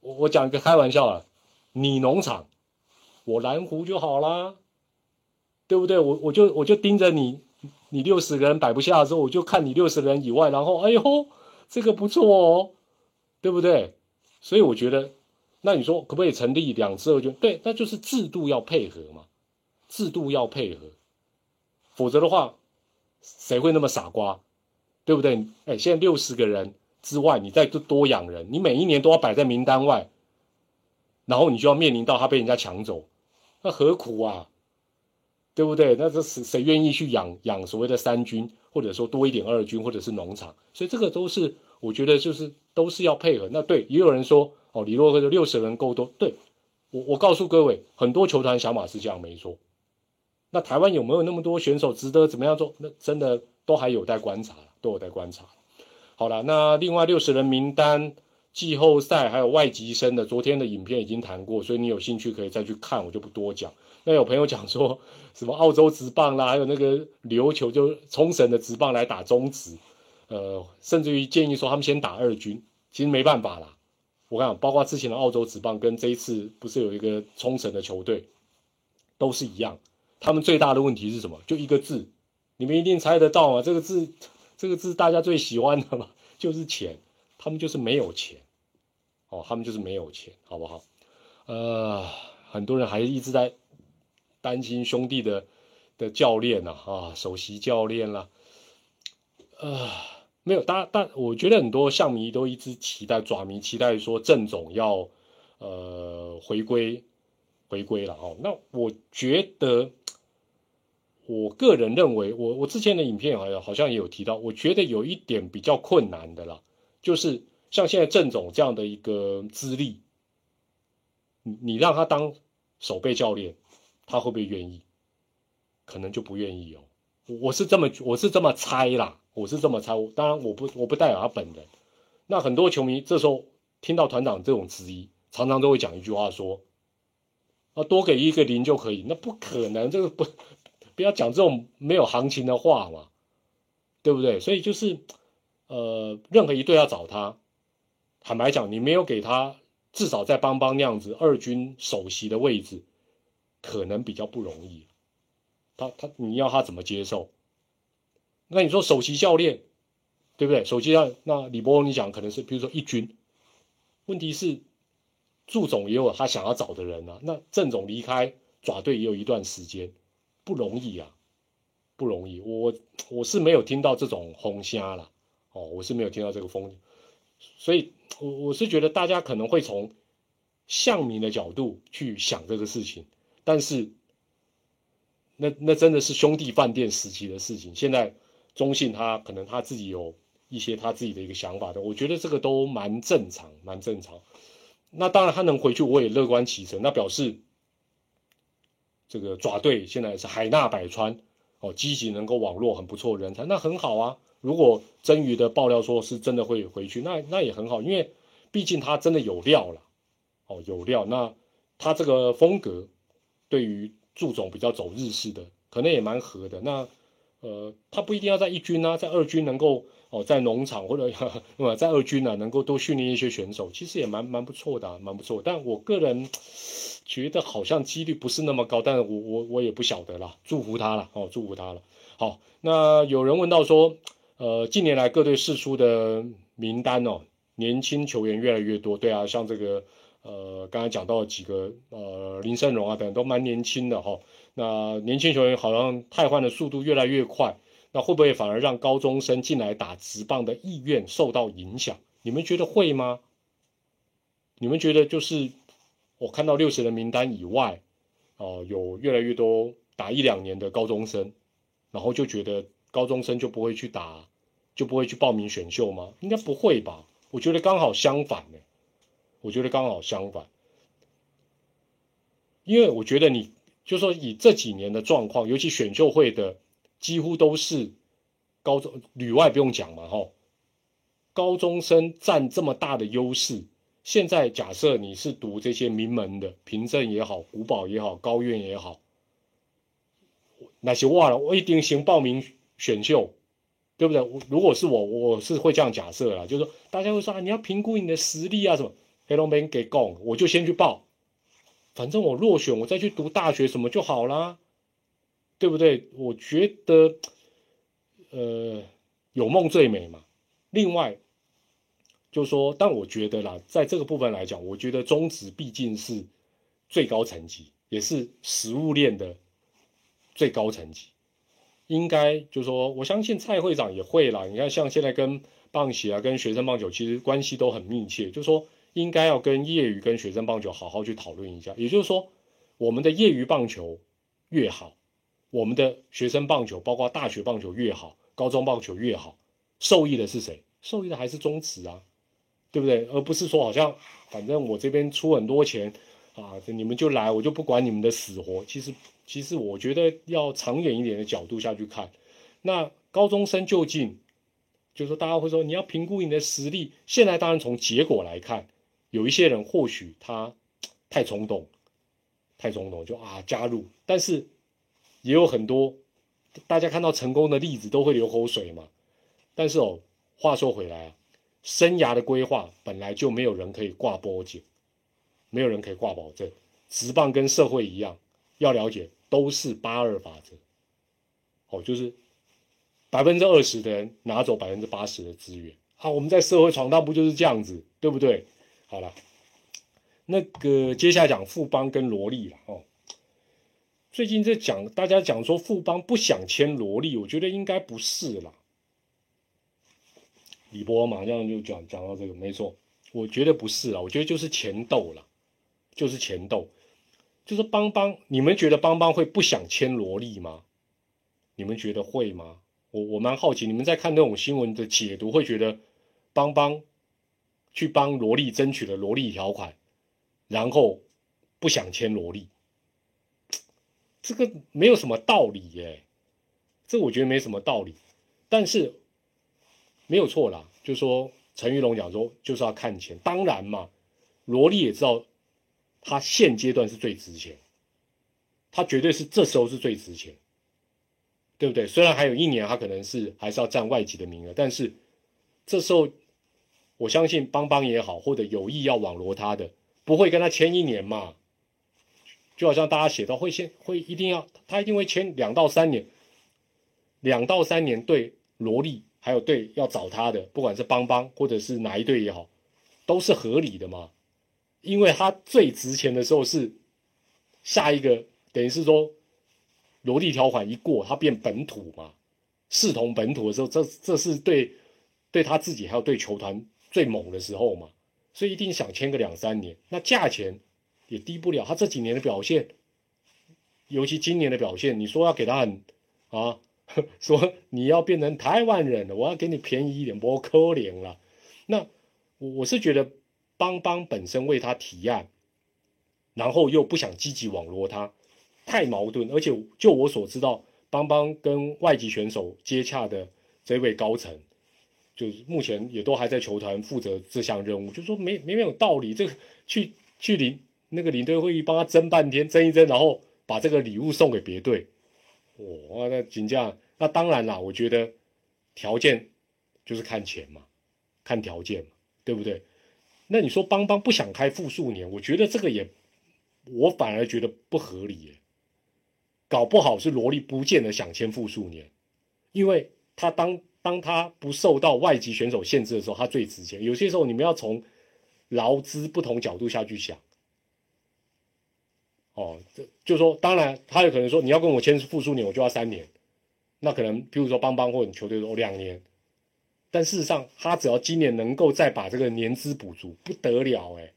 我我讲一个开玩笑啊，你农场，我蓝湖就好啦。对不对？我我就我就盯着你，你六十个人摆不下的时候，我就看你六十人以外，然后哎呦，这个不错哦，对不对？所以我觉得，那你说可不可以成立两支二军？对，那就是制度要配合嘛，制度要配合，否则的话，谁会那么傻瓜？对不对？哎，现在六十个人之外，你再多养人，你每一年都要摆在名单外，然后你就要面临到他被人家抢走，那何苦啊？对不对？那这谁谁愿意去养养所谓的三军，或者说多一点二军，或者是农场？所以这个都是我觉得就是都是要配合。那对，也有人说哦，李洛克的六十人够多。对我，我告诉各位，很多球团想法是这样，没错。那台湾有没有那么多选手值得怎么样做？那真的都还有待观察，都有待观察。好了，那另外六十人名单、季后赛还有外籍生的，昨天的影片已经谈过，所以你有兴趣可以再去看，我就不多讲。那有朋友讲说，什么澳洲直棒啦，还有那个琉球就冲绳的直棒来打中职，呃，甚至于建议说他们先打二军，其实没办法啦。我讲，包括之前的澳洲直棒跟这一次不是有一个冲绳的球队，都是一样。他们最大的问题是什么？就一个字，你们一定猜得到吗？这个字，这个字大家最喜欢的嘛，就是钱。他们就是没有钱，哦，他们就是没有钱，好不好？呃，很多人还一直在。担心兄弟的的教练呐啊，首席教练啦，啊，没有，但但我觉得很多象迷都一直期待爪迷期待说郑总要呃回归回归了哦。那我觉得，我个人认为，我我之前的影片好像好像也有提到，我觉得有一点比较困难的啦，就是像现在郑总这样的一个资历，你你让他当守备教练。他会不会愿意？可能就不愿意哦。我是这么我是这么猜啦，我是这么猜。当然我不我不代表他本人。那很多球迷这时候听到团长这种质疑，常常都会讲一句话说：“啊，多给一个零就可以。”那不可能，这个不不要讲这种没有行情的话嘛，对不对？所以就是呃，任何一队要找他，坦白讲，你没有给他至少在邦邦那样子二军首席的位置。可能比较不容易，他他你要他怎么接受？那你说首席教练，对不对？首席教那李波你讲可能是比如说一军，问题是祝总也有他想要找的人啊。那郑总离开爪队也有一段时间，不容易啊，不容易。我我是没有听到这种轰虾了哦，我是没有听到这个风，所以我我是觉得大家可能会从向民的角度去想这个事情。但是，那那真的是兄弟饭店时期的事情。现在中信他可能他自己有一些他自己的一个想法的，我觉得这个都蛮正常，蛮正常。那当然他能回去，我也乐观其成。那表示这个爪队现在是海纳百川哦，积极能够网络很不错人才，那很好啊。如果真鱼的爆料说是真的会回去，那那也很好，因为毕竟他真的有料了。哦，有料。那他这个风格对于祝总比较走日式的，可能也蛮合的。那呃，他不一定要在一军啊，在二军能够哦，在农场或者 在二军呢，能够多训练一些选手，其实也蛮蛮不错的，蛮不错。但我个人觉得好像几率不是那么高，但是我我我也不晓得啦，祝福他了哦，祝福他了。好，那有人问到说，呃，近年来各队试出的名单哦。年轻球员越来越多，对啊，像这个，呃，刚才讲到几个，呃，林胜荣啊等都蛮年轻的哈。那年轻球员好像汰换的速度越来越快，那会不会反而让高中生进来打直棒的意愿受到影响？你们觉得会吗？你们觉得就是我看到六十人名单以外，哦，有越来越多打一两年的高中生，然后就觉得高中生就不会去打，就不会去报名选秀吗？应该不会吧？我觉得刚好相反呢，我觉得刚好相反，因为我觉得你就说以这几年的状况，尤其选秀会的几乎都是高中旅外不用讲嘛，哈，高中生占这么大的优势。现在假设你是读这些名门的，平镇也好，古堡也好，高院也好，那些忘了，我一定先报名选秀。对不对？如果是我，我是会这样假设啦，就是说大家会说啊，你要评估你的实力啊什么，黑龙边给供，我就先去报，反正我落选，我再去读大学什么就好啦，对不对？我觉得，呃，有梦最美嘛。另外，就说，但我觉得啦，在这个部分来讲，我觉得中职毕竟是最高层级，也是食物链的最高层级。应该就说，我相信蔡会长也会啦。你看，像现在跟棒协啊、跟学生棒球，其实关系都很密切。就说，应该要跟业余、跟学生棒球好好去讨论一下。也就是说，我们的业余棒球越好，我们的学生棒球，包括大学棒球越好，高中棒球越好，受益的是谁？受益的还是中职啊，对不对？而不是说好像反正我这边出很多钱啊，你们就来，我就不管你们的死活。其实。其实我觉得要长远一点的角度下去看，那高中生就近，就是说大家会说你要评估你的实力。现在当然从结果来看，有一些人或许他太冲动，太冲动就啊加入，但是也有很多大家看到成功的例子都会流口水嘛。但是哦，话说回来啊，生涯的规划本来就没有人可以挂波奖，没有人可以挂保证。职棒跟社会一样，要了解。都是八二法则，哦，就是百分之二十的人拿走百分之八十的资源。好，我们在社会闯荡不就是这样子，对不对？好了，那个接下来讲富邦跟萝莉了哦。最近在讲，大家讲说富邦不想签萝莉，我觉得应该不是啦。李波马上就讲讲到这个，没错，我觉得不是啊，我觉得就是钱斗了，就是钱斗。就是邦邦，你们觉得邦邦会不想签萝莉吗？你们觉得会吗？我我蛮好奇，你们在看那种新闻的解读，会觉得邦邦去帮萝莉争取了萝莉条款，然后不想签萝莉，这个没有什么道理耶。这我觉得没什么道理，但是没有错啦。就说陈玉龙讲说就是要看钱，当然嘛，罗莉也知道。他现阶段是最值钱，他绝对是这时候是最值钱，对不对？虽然还有一年，他可能是还是要占外籍的名额，但是这时候我相信邦邦也好，或者有意要网罗他的，不会跟他签一年嘛？就好像大家写到会先会一定要他一定会签两到三年，两到三年对罗莉还有队要找他的，不管是邦邦或者是哪一队也好，都是合理的嘛？因为他最值钱的时候是下一个，等于是说罗莉条款一过，他变本土嘛，视同本土的时候，这这是对对他自己还有对球团最猛的时候嘛，所以一定想签个两三年，那价钱也低不了。他这几年的表现，尤其今年的表现，你说要给他很啊，说你要变成台湾人了，我要给你便宜一点，不可怜了。那我我是觉得。邦邦本身为他提案，然后又不想积极网络他，太矛盾。而且就我所知道，邦邦跟外籍选手接洽的这位高层，就是目前也都还在球团负责这项任务，就说没没没有道理。这个去去领那个领队会议帮他争半天，争一争，然后把这个礼物送给别队。哇，那金价，那当然啦，我觉得条件就是看钱嘛，看条件嘛，对不对？那你说邦邦不想开复数年，我觉得这个也，我反而觉得不合理耶。搞不好是萝莉不见得想签复数年，因为他当当他不受到外籍选手限制的时候，他最值钱。有些时候你们要从劳资不同角度下去想。哦，这就说，当然他有可能说你要跟我签复数年，我就要三年。那可能，比如说邦邦或者球队说两年。但事实上，他只要今年能够再把这个年资补足，不得了哎，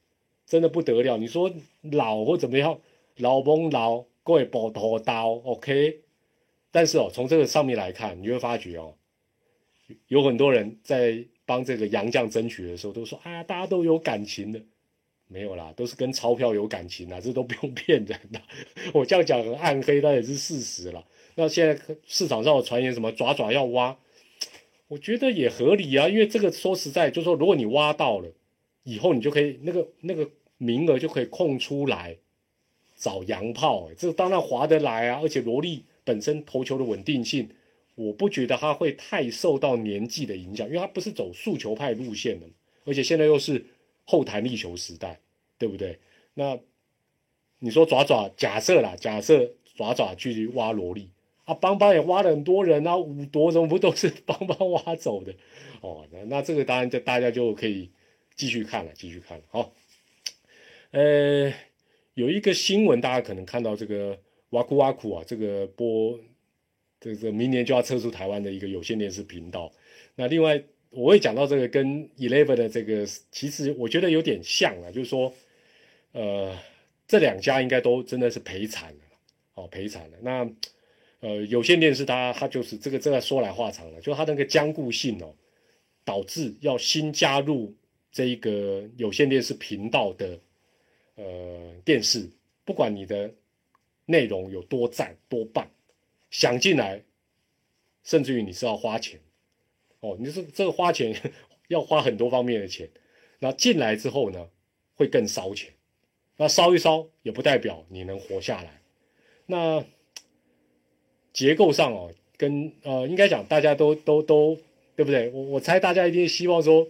真的不得了。你说老或怎么样，老崩老，各位补头刀，OK。但是哦，从这个上面来看，你会发觉哦，有很多人在帮这个杨将争取的时候，都说啊，大家都有感情的，没有啦，都是跟钞票有感情啊，这都不用骗人的。我这样讲很暗黑，但也是事实了。那现在市场上有传言什么爪爪要挖？我觉得也合理啊，因为这个说实在，就是说，如果你挖到了，以后你就可以那个那个名额就可以空出来找洋炮，这当然划得来啊。而且罗莉本身投球的稳定性，我不觉得他会太受到年纪的影响，因为他不是走速球派路线的，而且现在又是后弹力球时代，对不对？那你说爪爪，假设啦，假设爪爪去挖萝莉。啊，邦邦也挖了很多人啊，五夺么不都是邦邦挖走的？哦，那那这个当然就大家就可以继续看了，继续看了。好，呃，有一个新闻，大家可能看到这个挖苦挖苦啊，这个播这个明年就要撤出台湾的一个有线电视频道。那另外我会讲到这个跟 Eleven 的这个，其实我觉得有点像啊，就是说，呃，这两家应该都真的是赔惨了，哦，赔惨了。那呃，有线电视它它就是这个，这个说来话长了，就它那个僵固性哦，导致要新加入这一个有线电视频道的呃电视，不管你的内容有多赞多棒，想进来，甚至于你是要花钱哦，你是这个花钱 要花很多方面的钱，那进来之后呢，会更烧钱，那烧一烧也不代表你能活下来，那。结构上哦，跟呃，应该讲大家都都都对不对？我我猜大家一定希望说，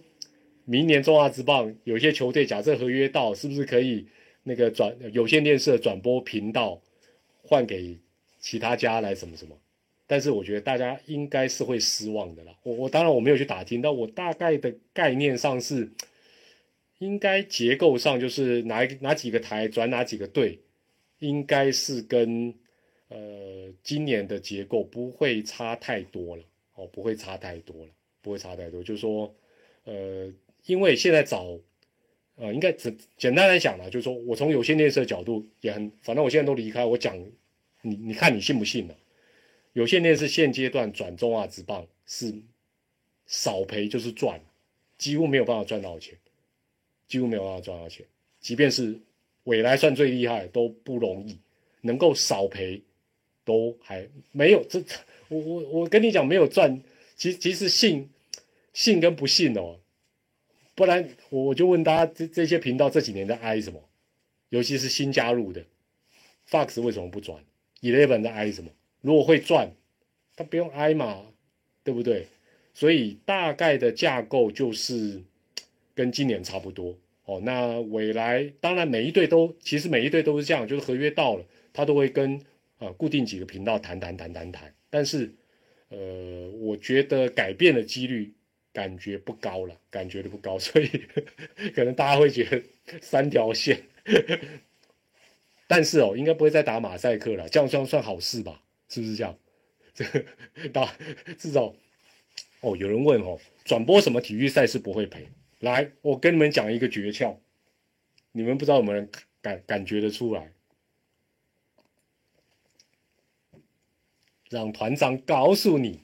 明年中华职棒有些球队假设合约到，是不是可以那个转有线电视的转播频道换给其他家来什么什么？但是我觉得大家应该是会失望的啦。我我当然我没有去打听，但我大概的概念上是，应该结构上就是哪哪几个台转哪几个队，应该是跟。呃，今年的结构不会差太多了，哦，不会差太多了，不会差太多。就是说，呃，因为现在找，呃，应该简简单来讲呢，就是说我从有线电视的角度也很，反正我现在都离开，我讲，你你看你信不信呢？有线电视现阶段转中啊，直棒是少赔就是赚，几乎没有办法赚到钱，几乎没有办法赚到钱，即便是未来算最厉害都不容易，能够少赔。都还没有这，我我我跟你讲没有赚，其其实信信跟不信哦，不然我就问大家这这些频道这几年在挨什么，尤其是新加入的，Fox 为什么不转？Eleven 在挨什么？如果会赚，他不用挨嘛，对不对？所以大概的架构就是 跟今年差不多哦。那未来当然每一队都其实每一队都是这样，就是合约到了，他都会跟。啊，固定几个频道谈谈谈谈谈，但是，呃，我觉得改变的几率感觉不高了，感觉的不高，所以 可能大家会觉得三条线，但是哦，应该不会再打马赛克了，这样算算好事吧？是不是这样？这个打至少哦，有人问哦，转播什么体育赛事不会赔？来，我跟你们讲一个诀窍，你们不知道有没有人感感觉得出来？让团长告诉你，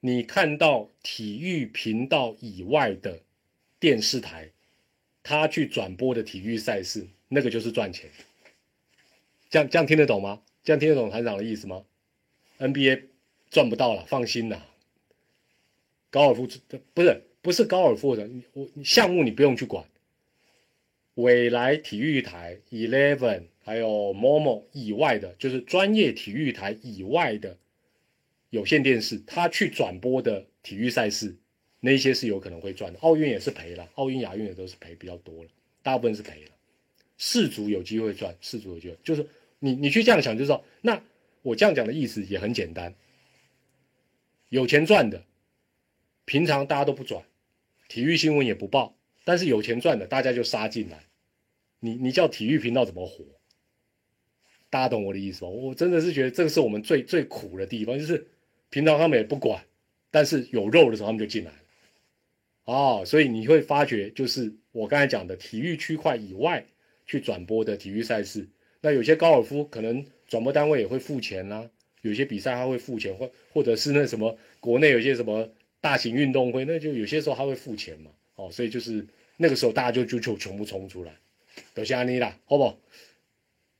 你看到体育频道以外的电视台，他去转播的体育赛事，那个就是赚钱。这样这样听得懂吗？这样听得懂团长的意思吗？NBA 赚不到了，放心啦。高尔夫不是不是高尔夫的，我项目你不用去管，未来体育台、Eleven 还有 Momo 以外的，就是专业体育台以外的有线电视，它去转播的体育赛事，那些是有可能会赚的。奥运也是赔了，奥运、亚运也都是赔比较多了，大部分是赔了。世足有机会赚，世足有机会，就是你你去这样想就知道。那我这样讲的意思也很简单，有钱赚的，平常大家都不转，体育新闻也不报。但是有钱赚的，大家就杀进来。你你叫体育频道怎么活？大家懂我的意思吗？我真的是觉得这个是我们最最苦的地方，就是平常他们也不管，但是有肉的时候他们就进来了。哦，所以你会发觉，就是我刚才讲的体育区块以外去转播的体育赛事，那有些高尔夫可能转播单位也会付钱啦，有些比赛他会付钱，或或者是那什么国内有些什么大型运动会，那就有些时候他会付钱嘛。哦，所以就是那个时候，大家就就就全部冲出来，都是安妮啦，好不好？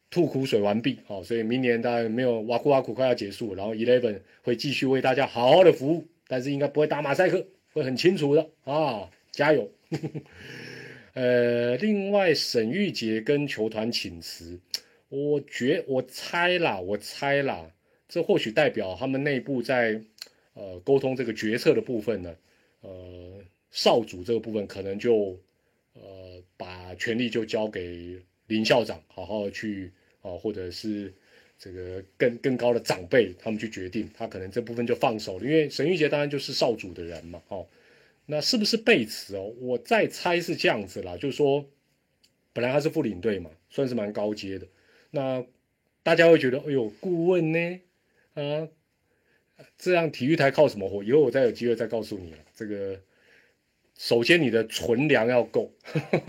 吐苦水完毕，哦，所以明年大概没有挖苦挖苦快要结束，然后 Eleven 会继续为大家好好的服务，但是应该不会打马赛克，会很清楚的啊，加油！呃，另外沈玉杰跟球团请辞，我觉我猜啦，我猜啦，这或许代表他们内部在呃沟通这个决策的部分呢，呃。少主这个部分可能就，呃，把权力就交给林校长，好好去啊，或者是这个更更高的长辈他们去决定，他可能这部分就放手了。因为沈玉杰当然就是少主的人嘛，哦，那是不是背词哦？我再猜是这样子啦，就是说，本来他是副领队嘛，算是蛮高阶的，那大家会觉得，哎呦，顾问呢？啊，这样体育台靠什么活？以后我再有机会再告诉你了，这个。首先，你的存粮要够，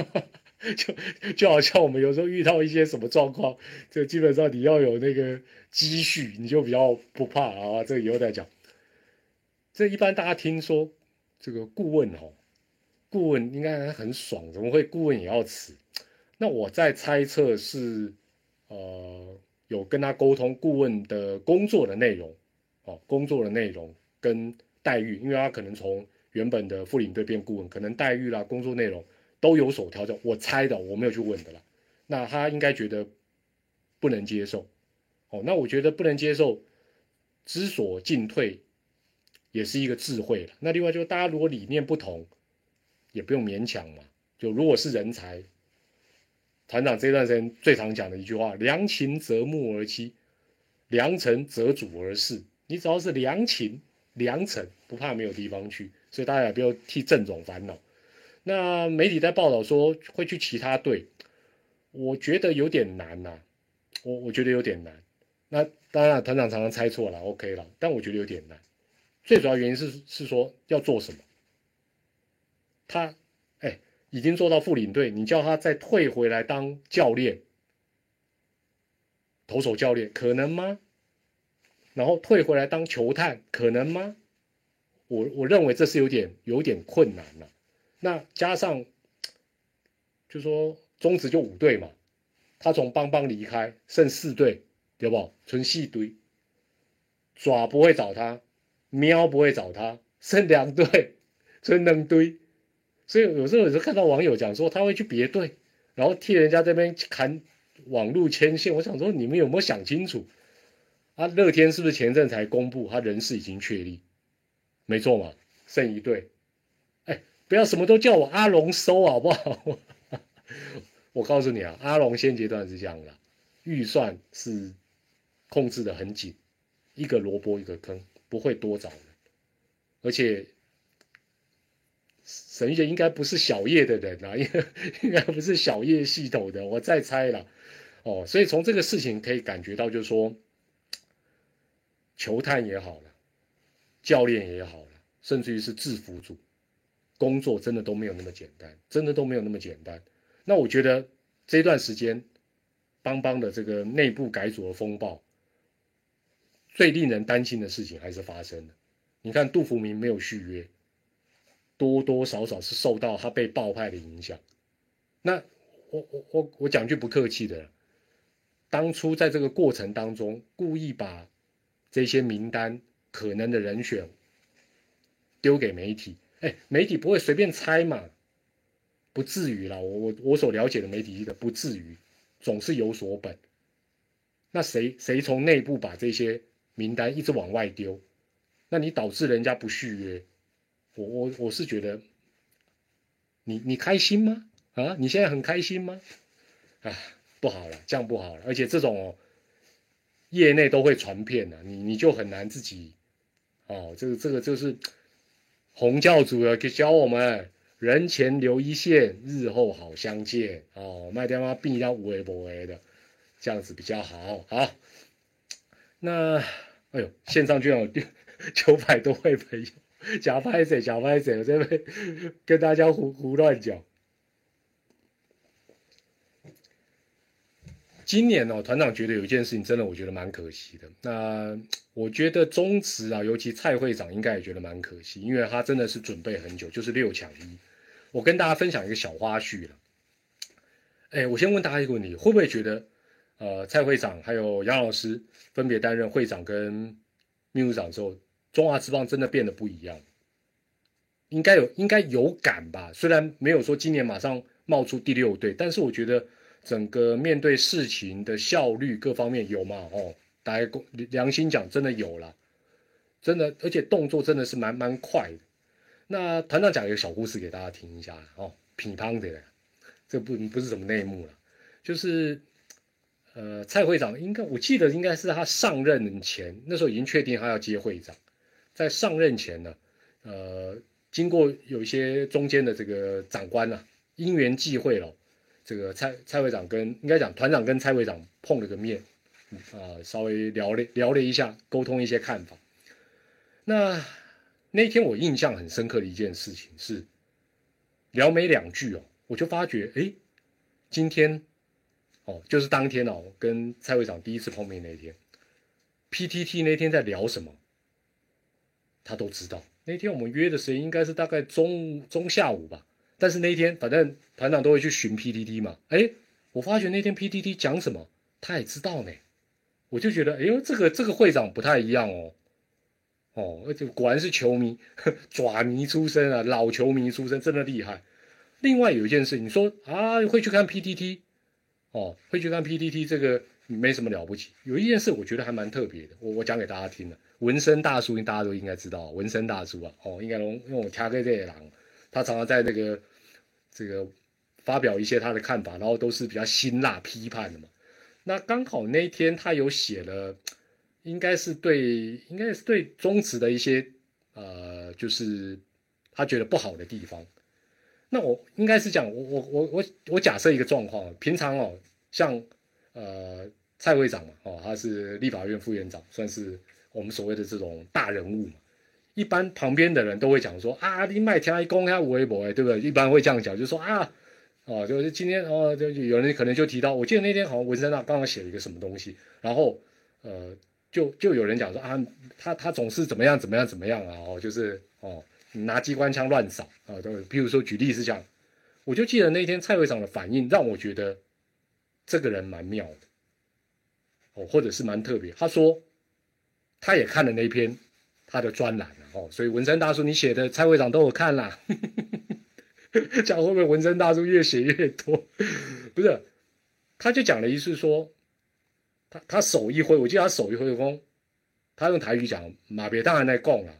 就就好像我们有时候遇到一些什么状况，就基本上你要有那个积蓄，你就比较不怕啊。这个以后再讲。这一般大家听说这个顾问哦，顾问应该很爽，怎么会顾问也要辞？那我在猜测是，呃，有跟他沟通顾问的工作的内容，哦，工作的内容跟待遇，因为他可能从。原本的副领队变顾问，可能待遇啦、工作内容都有所调整。我猜的，我没有去问的啦。那他应该觉得不能接受，哦，那我觉得不能接受，知所进退也是一个智慧了。那另外就是大家如果理念不同，也不用勉强嘛。就如果是人才，团长这段时间最常讲的一句话：良禽择木而栖，良臣择主而事。你只要是良禽良臣，不怕没有地方去。所以大家也不要替郑总烦恼。那媒体在报道说会去其他队，我觉得有点难呐。我我觉得有点难。那当然团长常常猜错了，OK 了。但我觉得有点难。最主要原因是是说要做什么？他，已经做到副领队，你叫他再退回来当教练，投手教练可能吗？然后退回来当球探可能吗？我我认为这是有点有点困难了，那加上，就说中职就五队嘛，他从邦邦离开，剩四队，对不？纯细堆，爪不会找他，喵不会找他，剩两队，纯能堆，所以有时候有时候看到网友讲说他会去别队，然后替人家这边砍网路牵线，我想说你们有没有想清楚？啊，乐天是不是前阵才公布他人事已经确立？没错嘛，剩一队，哎，不要什么都叫我阿龙收好不好？我告诉你啊，阿龙现阶段是这样的，预算是控制的很紧，一个萝卜一个坑，不会多找人，而且沈玉杰应该不是小叶的人啊，应 该应该不是小叶系统的，我再猜了，哦，所以从这个事情可以感觉到，就是说，球探也好了。教练也好了，甚至于是制服组，工作真的都没有那么简单，真的都没有那么简单。那我觉得这段时间，邦邦的这个内部改组的风暴，最令人担心的事情还是发生了。你看杜福明没有续约，多多少少是受到他被爆派的影响。那我我我我讲句不客气的，当初在这个过程当中，故意把这些名单。可能的人选丢给媒体，哎，媒体不会随便猜嘛？不至于啦，我我我所了解的媒体的不至于，总是有所本。那谁谁从内部把这些名单一直往外丢，那你导致人家不续约，我我我是觉得，你你开心吗？啊，你现在很开心吗？啊，不好了，这样不好了，而且这种哦，业内都会传遍的，你你就很难自己，哦，这个这个就是洪教主要给教我们，人前留一线，日后好相见哦，卖掉妈必要无为不为的。这样子比较好，好。那，哎呦，线上居然有 九百多位朋友，假拍谁？假拍谁？我这边跟大家胡胡乱讲。今年哦，团长觉得有一件事情真的，我觉得蛮可惜的。那我觉得中职啊，尤其蔡会长应该也觉得蛮可惜，因为他真的是准备很久，就是六抢一。我跟大家分享一个小花絮了。哎，我先问大家一个问题，会不会觉得？呃，蔡会长还有杨老师分别担任会长跟秘书长之后，中华之棒真的变得不一样，应该有应该有感吧？虽然没有说今年马上冒出第六队，但是我觉得整个面对事情的效率各方面有嘛？哦，大家良心讲，真的有了，真的，而且动作真的是蛮蛮快的。那团长讲一个小故事给大家听一下哦，乒乓的，这不不是什么内幕了，就是。呃，蔡会长应该我记得应该是他上任前，那时候已经确定他要接会长，在上任前呢，呃，经过有一些中间的这个长官呢，因缘际会了，这个蔡蔡会长跟应该讲团长跟蔡会长碰了个面，啊，稍微聊了聊了一下，沟通一些看法。那那天我印象很深刻的一件事情是，聊没两句哦，我就发觉，哎，今天。哦，就是当天哦，跟蔡会长第一次碰面那天，PTT 那天在聊什么，他都知道。那天我们约的时间应该是大概中中下午吧，但是那天反正团长都会去寻 PTT 嘛。哎，我发觉那天 PTT 讲什么，他也知道呢。我就觉得，哎呦，这个这个会长不太一样哦。哦，而且果然是球迷，爪迷出身啊，老球迷出身，真的厉害。另外有一件事，你说啊，会去看 PTT。哦，会去看 PDT 这个没什么了不起。有一件事我觉得还蛮特别的，我我讲给大家听了。纹身大叔，大家都应该知道，纹身大叔啊，哦，应该用用我掐个这些狼，他常常在那个这个发表一些他的看法，然后都是比较辛辣批判的嘛。那刚好那一天他有写了，应该是对，应该是对中职的一些呃，就是他觉得不好的地方。那我应该是讲，我我我我我假设一个状况，平常哦，像呃蔡会长嘛，哦他是立法院副院长，算是我们所谓的这种大人物。一般旁边的人都会讲说啊，你麦田一公开微博哎，对不对？一般会这样讲，就说啊，哦，就是今天哦，就有人可能就提到，我记得那天好像文森那刚刚写了一个什么东西，然后呃，就就有人讲说啊，他他总是怎么样怎么样怎么样啊，哦，就是哦。拿机关枪乱扫啊！都比如说举例是这样，我就记得那天蔡会长的反应让我觉得这个人蛮妙的哦，或者是蛮特别。他说他也看了那篇他的专栏哦，所以文山大叔你写的蔡会长都有看啦。讲会不会文山大叔越写越多？不是，他就讲了一次说他他手一挥，我记得他手一挥，风，他用台语讲马别当然在供了。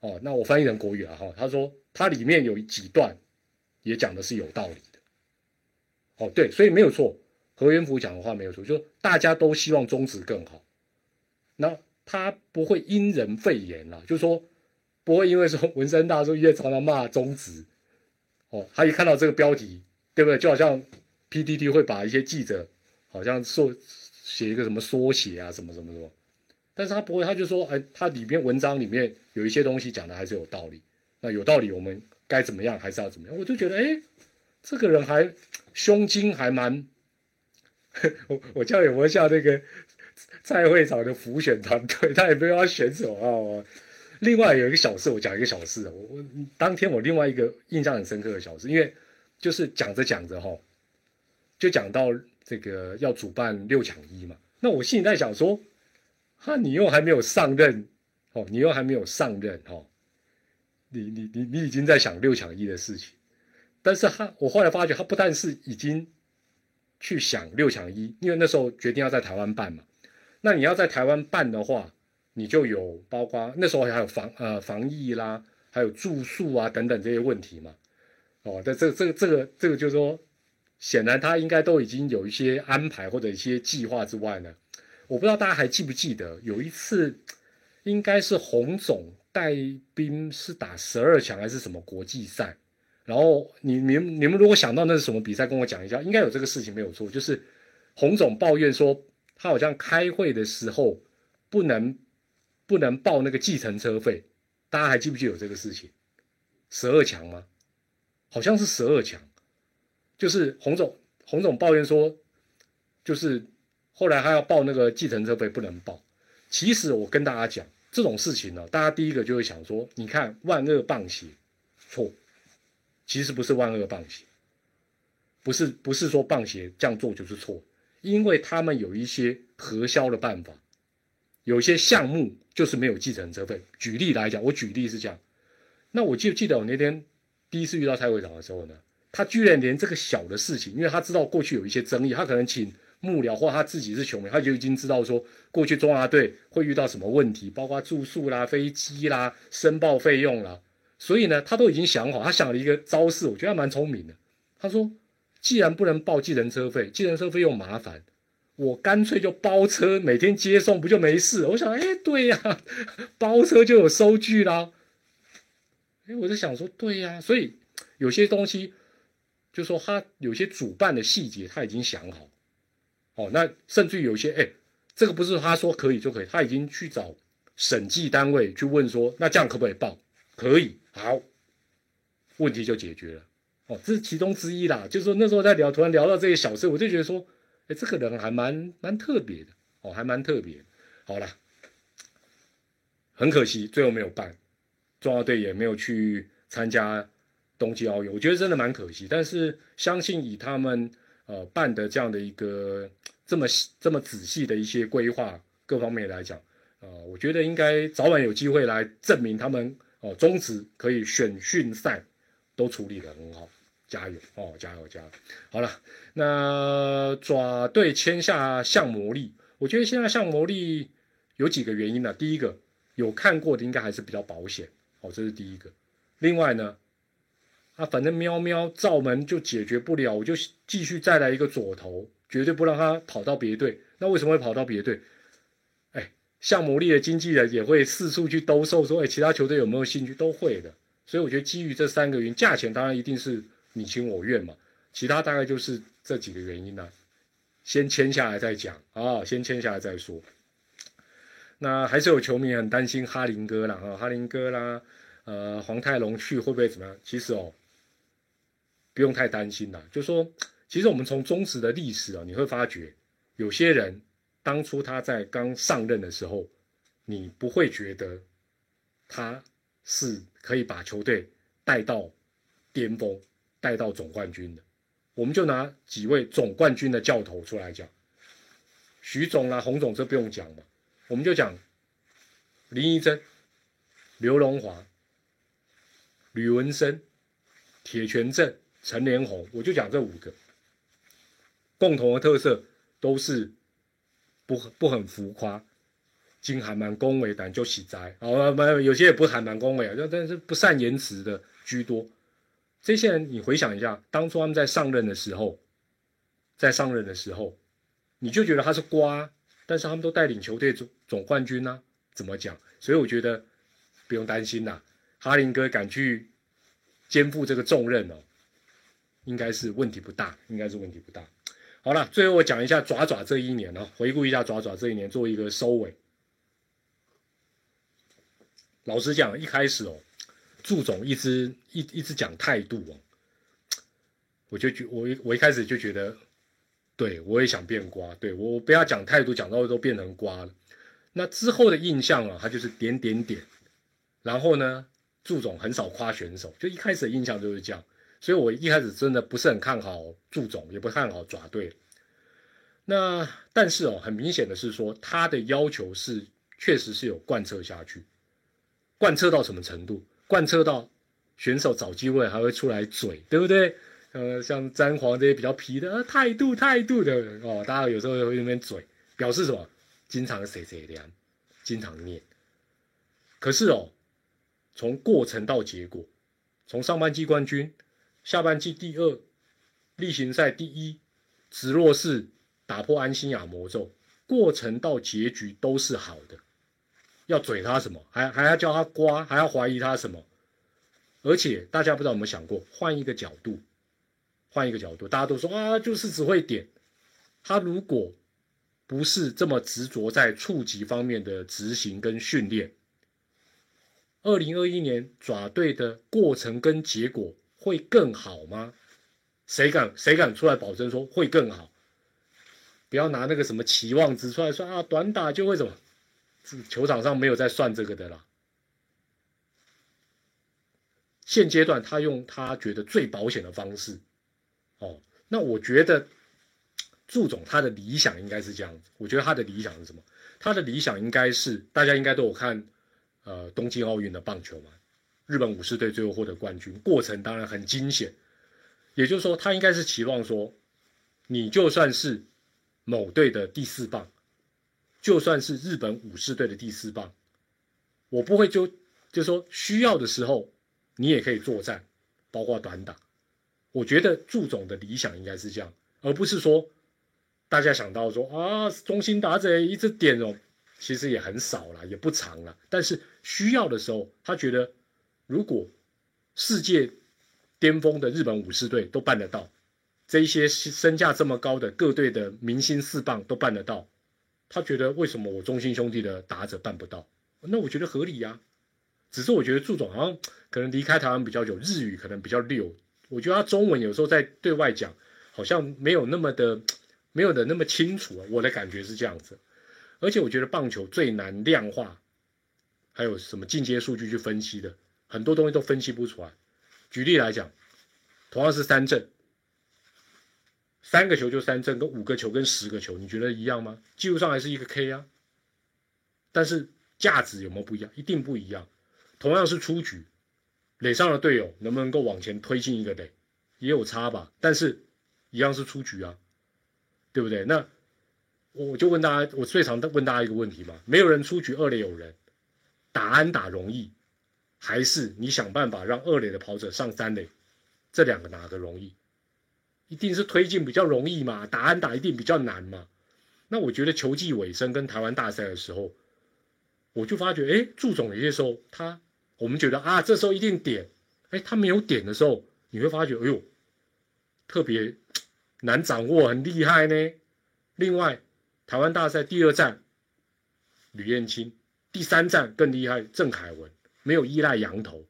哦，那我翻译成国语了哈。他说，它里面有几段也讲的是有道理的。哦，对，所以没有错，何元福讲的话没有错，就大家都希望中止更好。那他不会因人废言了，就说不会因为说文山大叔也常常骂中止。哦，他一看到这个标题，对不对？就好像 PDD 会把一些记者好像说写一个什么缩写啊，什么什么什么。但是他不会，他就说，哎，他里面文章里面有一些东西讲的还是有道理。那有道理，我们该怎么样，还是要怎么样？我就觉得，哎，这个人还胸襟还蛮，我我叫有没有像那个蔡会长的辅选团队，他也没有要选什么。另外有一个小事，我讲一个小事我当天我另外一个印象很深刻的小事，因为就是讲着讲着哈，就讲到这个要主办六抢一嘛，那我心里在想说。哈，你又还没有上任，哦，你又还没有上任，哦，你你你你已经在想六抢一的事情，但是他我后来发觉，他不但是已经去想六强一，因为那时候决定要在台湾办嘛。那你要在台湾办的话，你就有包括那时候还有防呃防疫啦，还有住宿啊等等这些问题嘛。哦，这这这个这个这个就是说，显然他应该都已经有一些安排或者一些计划之外呢。我不知道大家还记不记得有一次，应该是洪总带兵是打十二强还是什么国际赛，然后你你你们如果想到那是什么比赛，跟我讲一下，应该有这个事情没有错，就是洪总抱怨说。他好像开会的时候不能不能报那个计程车费，大家还记不记得有这个事情？十二强吗？好像是十二强，就是洪总洪总抱怨说，就是后来他要报那个计程车费不能报。其实我跟大家讲这种事情呢，大家第一个就会想说，你看万恶棒鞋错，其实不是万恶棒鞋，不是不是说棒鞋这样做就是错。因为他们有一些核销的办法，有些项目就是没有计程车费。举例来讲，我举例是这样，那我就记得我那天第一次遇到蔡会长的时候呢，他居然连这个小的事情，因为他知道过去有一些争议，他可能请幕僚或他自己是球迷，他就已经知道说过去中华队会遇到什么问题，包括住宿啦、飞机啦、申报费用啦，所以呢，他都已经想好，他想了一个招式，我觉得他蛮聪明的。他说。既然不能报计程车费，计程车费又麻烦，我干脆就包车，每天接送不就没事？我想，哎，对呀，包车就有收据啦。哎，我就想说，对呀，所以有些东西，就说他有些主办的细节他已经想好，哦，那甚至有些，哎，这个不是他说可以就可以，他已经去找审计单位去问说，那这样可不可以报？可以，好，问题就解决了。哦，这是其中之一啦。就是说那时候在聊，突然聊到这些小事，我就觉得说，哎，这个人还蛮蛮特别的哦，还蛮特别。好了，很可惜最后没有办，中华队也没有去参加冬季奥运，我觉得真的蛮可惜。但是相信以他们呃办的这样的一个这么这么仔细的一些规划各方面来讲，呃，我觉得应该早晚有机会来证明他们哦，中职可以选训赛都处理的很好。加油哦，加油加油！好了，那爪队签下向魔力，我觉得现在向魔力有几个原因呢？第一个，有看过的应该还是比较保险，哦，这是第一个。另外呢，啊，反正喵喵罩门就解决不了，我就继续再来一个左投，绝对不让他跑到别队。那为什么会跑到别队？哎，向魔力的经纪人也会四处去兜售，说哎，其他球队有没有兴趣？都会的。所以我觉得基于这三个原因，价钱当然一定是。你情我愿嘛，其他大概就是这几个原因呢。先签下来再讲啊，先签下来再说。那还是有球迷很担心哈林哥啦，哈林哥啦，呃，黄泰龙去会不会怎么样？其实哦，不用太担心啦。就说，其实我们从中职的历史啊，你会发觉，有些人当初他在刚上任的时候，你不会觉得他是可以把球队带到巅峰。带到总冠军的，我们就拿几位总冠军的教头出来讲，徐总啊、洪总这不用讲嘛，我们就讲林一珍、刘荣华、吕文生、铁拳镇、陈连红，我就讲这五个，共同的特色都是不不很浮夸，经还蛮恭维，但就喜宅，哦，没有有些也不还蛮恭维啊，就但是不善言辞的居多。这些人，你回想一下，当初他们在上任的时候，在上任的时候，你就觉得他是瓜，但是他们都带领球队总总冠军呢？怎么讲？所以我觉得不用担心呐，哈林哥敢去肩负这个重任哦，应该是问题不大，应该是问题不大。好了，最后我讲一下爪爪这一年哦，回顾一下爪爪这一年，做一个收尾。老实讲，一开始哦。祝总一直一一直讲态度哦，我就觉我我一开始就觉得，对我也想变瓜，对我不要讲态度，讲到都变成瓜了。那之后的印象啊，他就是点点点，然后呢，祝总很少夸选手，就一开始的印象就是这样。所以我一开始真的不是很看好祝总，也不看好爪队。那但是哦，很明显的是说，他的要求是确实是有贯彻下去，贯彻到什么程度？贯彻到选手找机会还会出来嘴，对不对？呃，像詹皇这些比较皮的，呃，态度态度的哦，大家有时候会那边嘴，表示什么？经常谁谁凉，经常念。可是哦，从过程到结果，从上半季冠军，下半季第二，例行赛第一，直落式打破安心亚魔咒，过程到结局都是好的。要嘴他什么？还还要叫他刮？还要怀疑他什么？而且大家不知道有没有想过，换一个角度，换一个角度，大家都说啊，就是只会点。他如果不是这么执着在触及方面的执行跟训练，二零二一年爪队的过程跟结果会更好吗？谁敢谁敢出来保证说会更好？不要拿那个什么期望值出来说啊，短打就会怎么？球场上没有在算这个的啦。现阶段他用他觉得最保险的方式，哦，那我觉得祝总他的理想应该是这样子。我觉得他的理想是什么？他的理想应该是大家应该都有看，呃，东京奥运的棒球嘛，日本武士队最后获得冠军，过程当然很惊险。也就是说，他应该是期望说，你就算是某队的第四棒，就算是日本武士队的第四棒，我不会就就说需要的时候。你也可以作战，包括短打。我觉得祝总的理想应该是这样，而不是说大家想到说啊，中心打者一直点哦，其实也很少了，也不长了。但是需要的时候，他觉得如果世界巅峰的日本武士队都办得到，这一些身价这么高的各队的明星四棒都办得到，他觉得为什么我中心兄弟的打者办不到？那我觉得合理呀。只是我觉得祝总好像可能离开台湾比较久，日语可能比较溜。我觉得他中文有时候在对外讲，好像没有那么的，没有的那么清楚。我的感觉是这样子。而且我觉得棒球最难量化，还有什么进阶数据去分析的，很多东西都分析不出来。举例来讲，同样是三振，三个球就三振，跟五个球跟十个球，你觉得一样吗？记录上还是一个 K 啊，但是价值有没有不一样？一定不一样。同样是出局，垒上的队友能不能够往前推进一个垒，也有差吧。但是一样是出局啊，对不对？那我就问大家，我最常问大家一个问题嘛：没有人出局，二垒有人，打安打容易，还是你想办法让二垒的跑者上三垒？这两个哪个容易？一定是推进比较容易嘛，打安打一定比较难嘛。那我觉得球季尾声跟台湾大赛的时候，我就发觉，哎，祝总有些时候他。我们觉得啊，这时候一定点，哎，他没有点的时候，你会发觉，哎呦，特别 难掌握，很厉害呢。另外，台湾大赛第二站，吕彦青，第三站更厉害，郑凯文没有依赖羊头，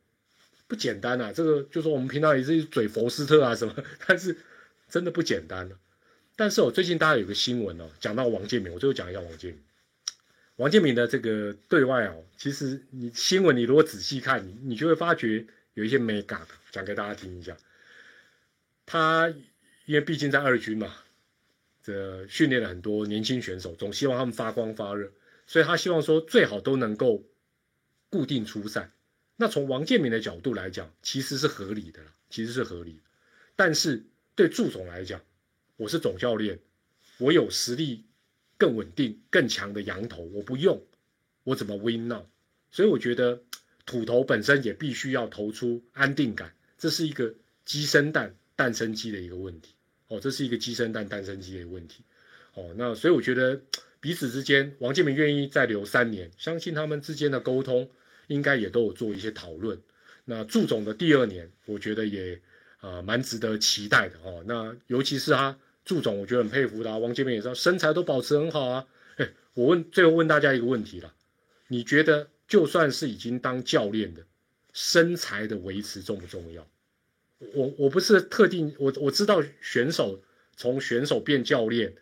不简单啊。这个就说我们平常也是嘴佛斯特啊什么，但是真的不简单了。但是哦，最近大家有个新闻哦，讲到王建民，我最后讲一下王建民。王建民的这个对外哦，其实你新闻你如果仔细看，你你就会发觉有一些 mega 讲给大家听一下。他因为毕竟在二军嘛，这训练了很多年轻选手，总希望他们发光发热，所以他希望说最好都能够固定出赛。那从王建民的角度来讲，其实是合理的，其实是合理。但是对祝总来讲，我是总教练，我有实力。更稳定、更强的羊头，我不用，我怎么 win now？所以我觉得土头本身也必须要投出安定感，这是一个鸡生蛋、蛋生鸡的一个问题。哦，这是一个鸡生蛋、蛋生鸡的一个问题。哦，那所以我觉得彼此之间，王建民愿意再留三年，相信他们之间的沟通应该也都有做一些讨论。那祝总的第二年，我觉得也啊蛮值得期待的哦。那尤其是他。祝总，我觉得很佩服他。王建民也知道身材都保持很好啊。哎，我问最后问大家一个问题了：你觉得就算是已经当教练的，身材的维持重不重要？我我不是特定，我我知道选手从选手变教练，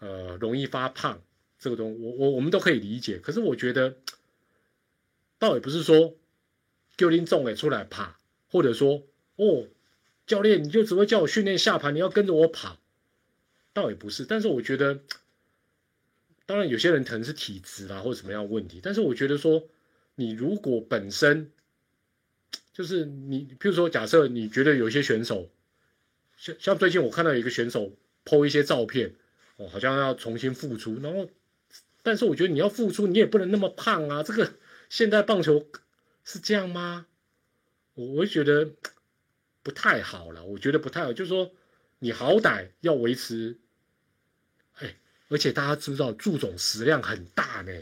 呃，容易发胖这个东，我我我们都可以理解。可是我觉得，倒也不是说就拎重诶出来爬，或者说哦，教练你就只会叫我训练下盘，你要跟着我跑。倒也不是，但是我觉得，当然有些人可能是体质啦，或者什么样问题。但是我觉得说，你如果本身就是你，譬如说，假设你觉得有些选手，像像最近我看到有一个选手 PO 一些照片，哦，好像要重新复出，然后，但是我觉得你要复出，你也不能那么胖啊。这个现代棒球是这样吗？我我觉得不太好了，我觉得不太好，就是说你好歹要维持，哎，而且大家知不知道祝总食量很大呢，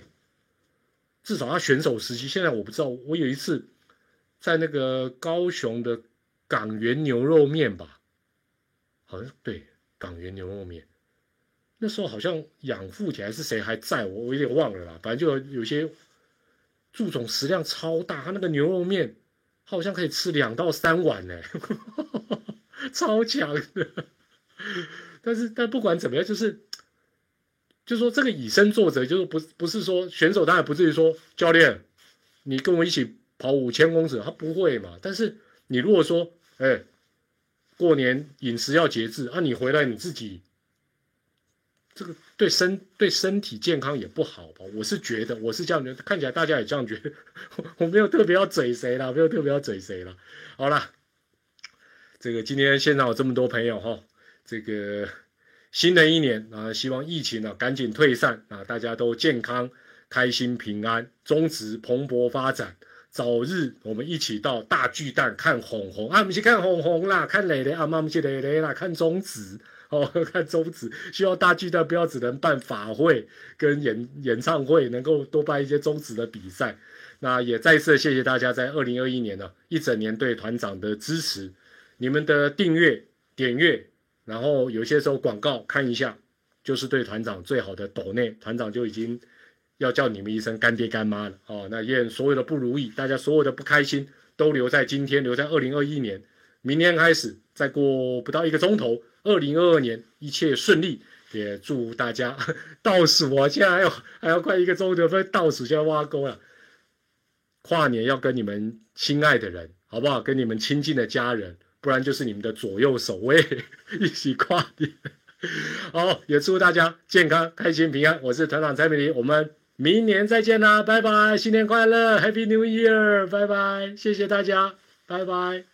至少他选手时期，现在我不知道，我有一次。在那个高雄的港源牛肉面吧，好像对港源牛肉面，那时候好像养父亲还是谁还在我我有点忘了啦，反正就有些祝总食量超大，他那个牛肉面好像可以吃两到三碗呢，超强的。但是但不管怎么样，就是就说这个以身作则，就是不不是说选手当然不至于说教练，你跟我一起。跑五千公尺，他不会嘛？但是你如果说，哎，过年饮食要节制，啊，你回来你自己，这个对身对身体健康也不好吧？我是觉得，我是这样觉得，看起来大家也这样觉得。我没有特别要嘴谁了，没有特别要嘴谁了。好了，这个今天现场有这么多朋友哈，这个新的一年啊，希望疫情啊赶紧退散啊，大家都健康、开心、平安，中职蓬勃发展。早日我们一起到大巨蛋看红红啊，我们去看红红啦，看磊磊啊，妈不是磊磊啦，看中子哦，看中子。希望大巨蛋不要只能办法会跟演演唱会，能够多办一些中子的比赛。那也再次谢谢大家在二零二一年呢一整年对团长的支持，你们的订阅点阅，然后有些时候广告看一下，就是对团长最好的抖内，团长就已经。要叫你们一声干爹干妈了哦！那愿所有的不如意，大家所有的不开心，都留在今天，留在二零二一年。明天开始，再过不到一个钟头，二零二二年一切顺利。也祝大家倒数啊！现在还要还要快一个钟头，不倒数就要挖沟了。跨年要跟你们亲爱的人，好不好？跟你们亲近的家人，不然就是你们的左右手卫一起跨年。好，也祝大家健康、开心、平安。我是团长蔡美玲，我们。明年再见啦，拜拜，新年快乐，Happy New Year，拜拜，谢谢大家，拜拜。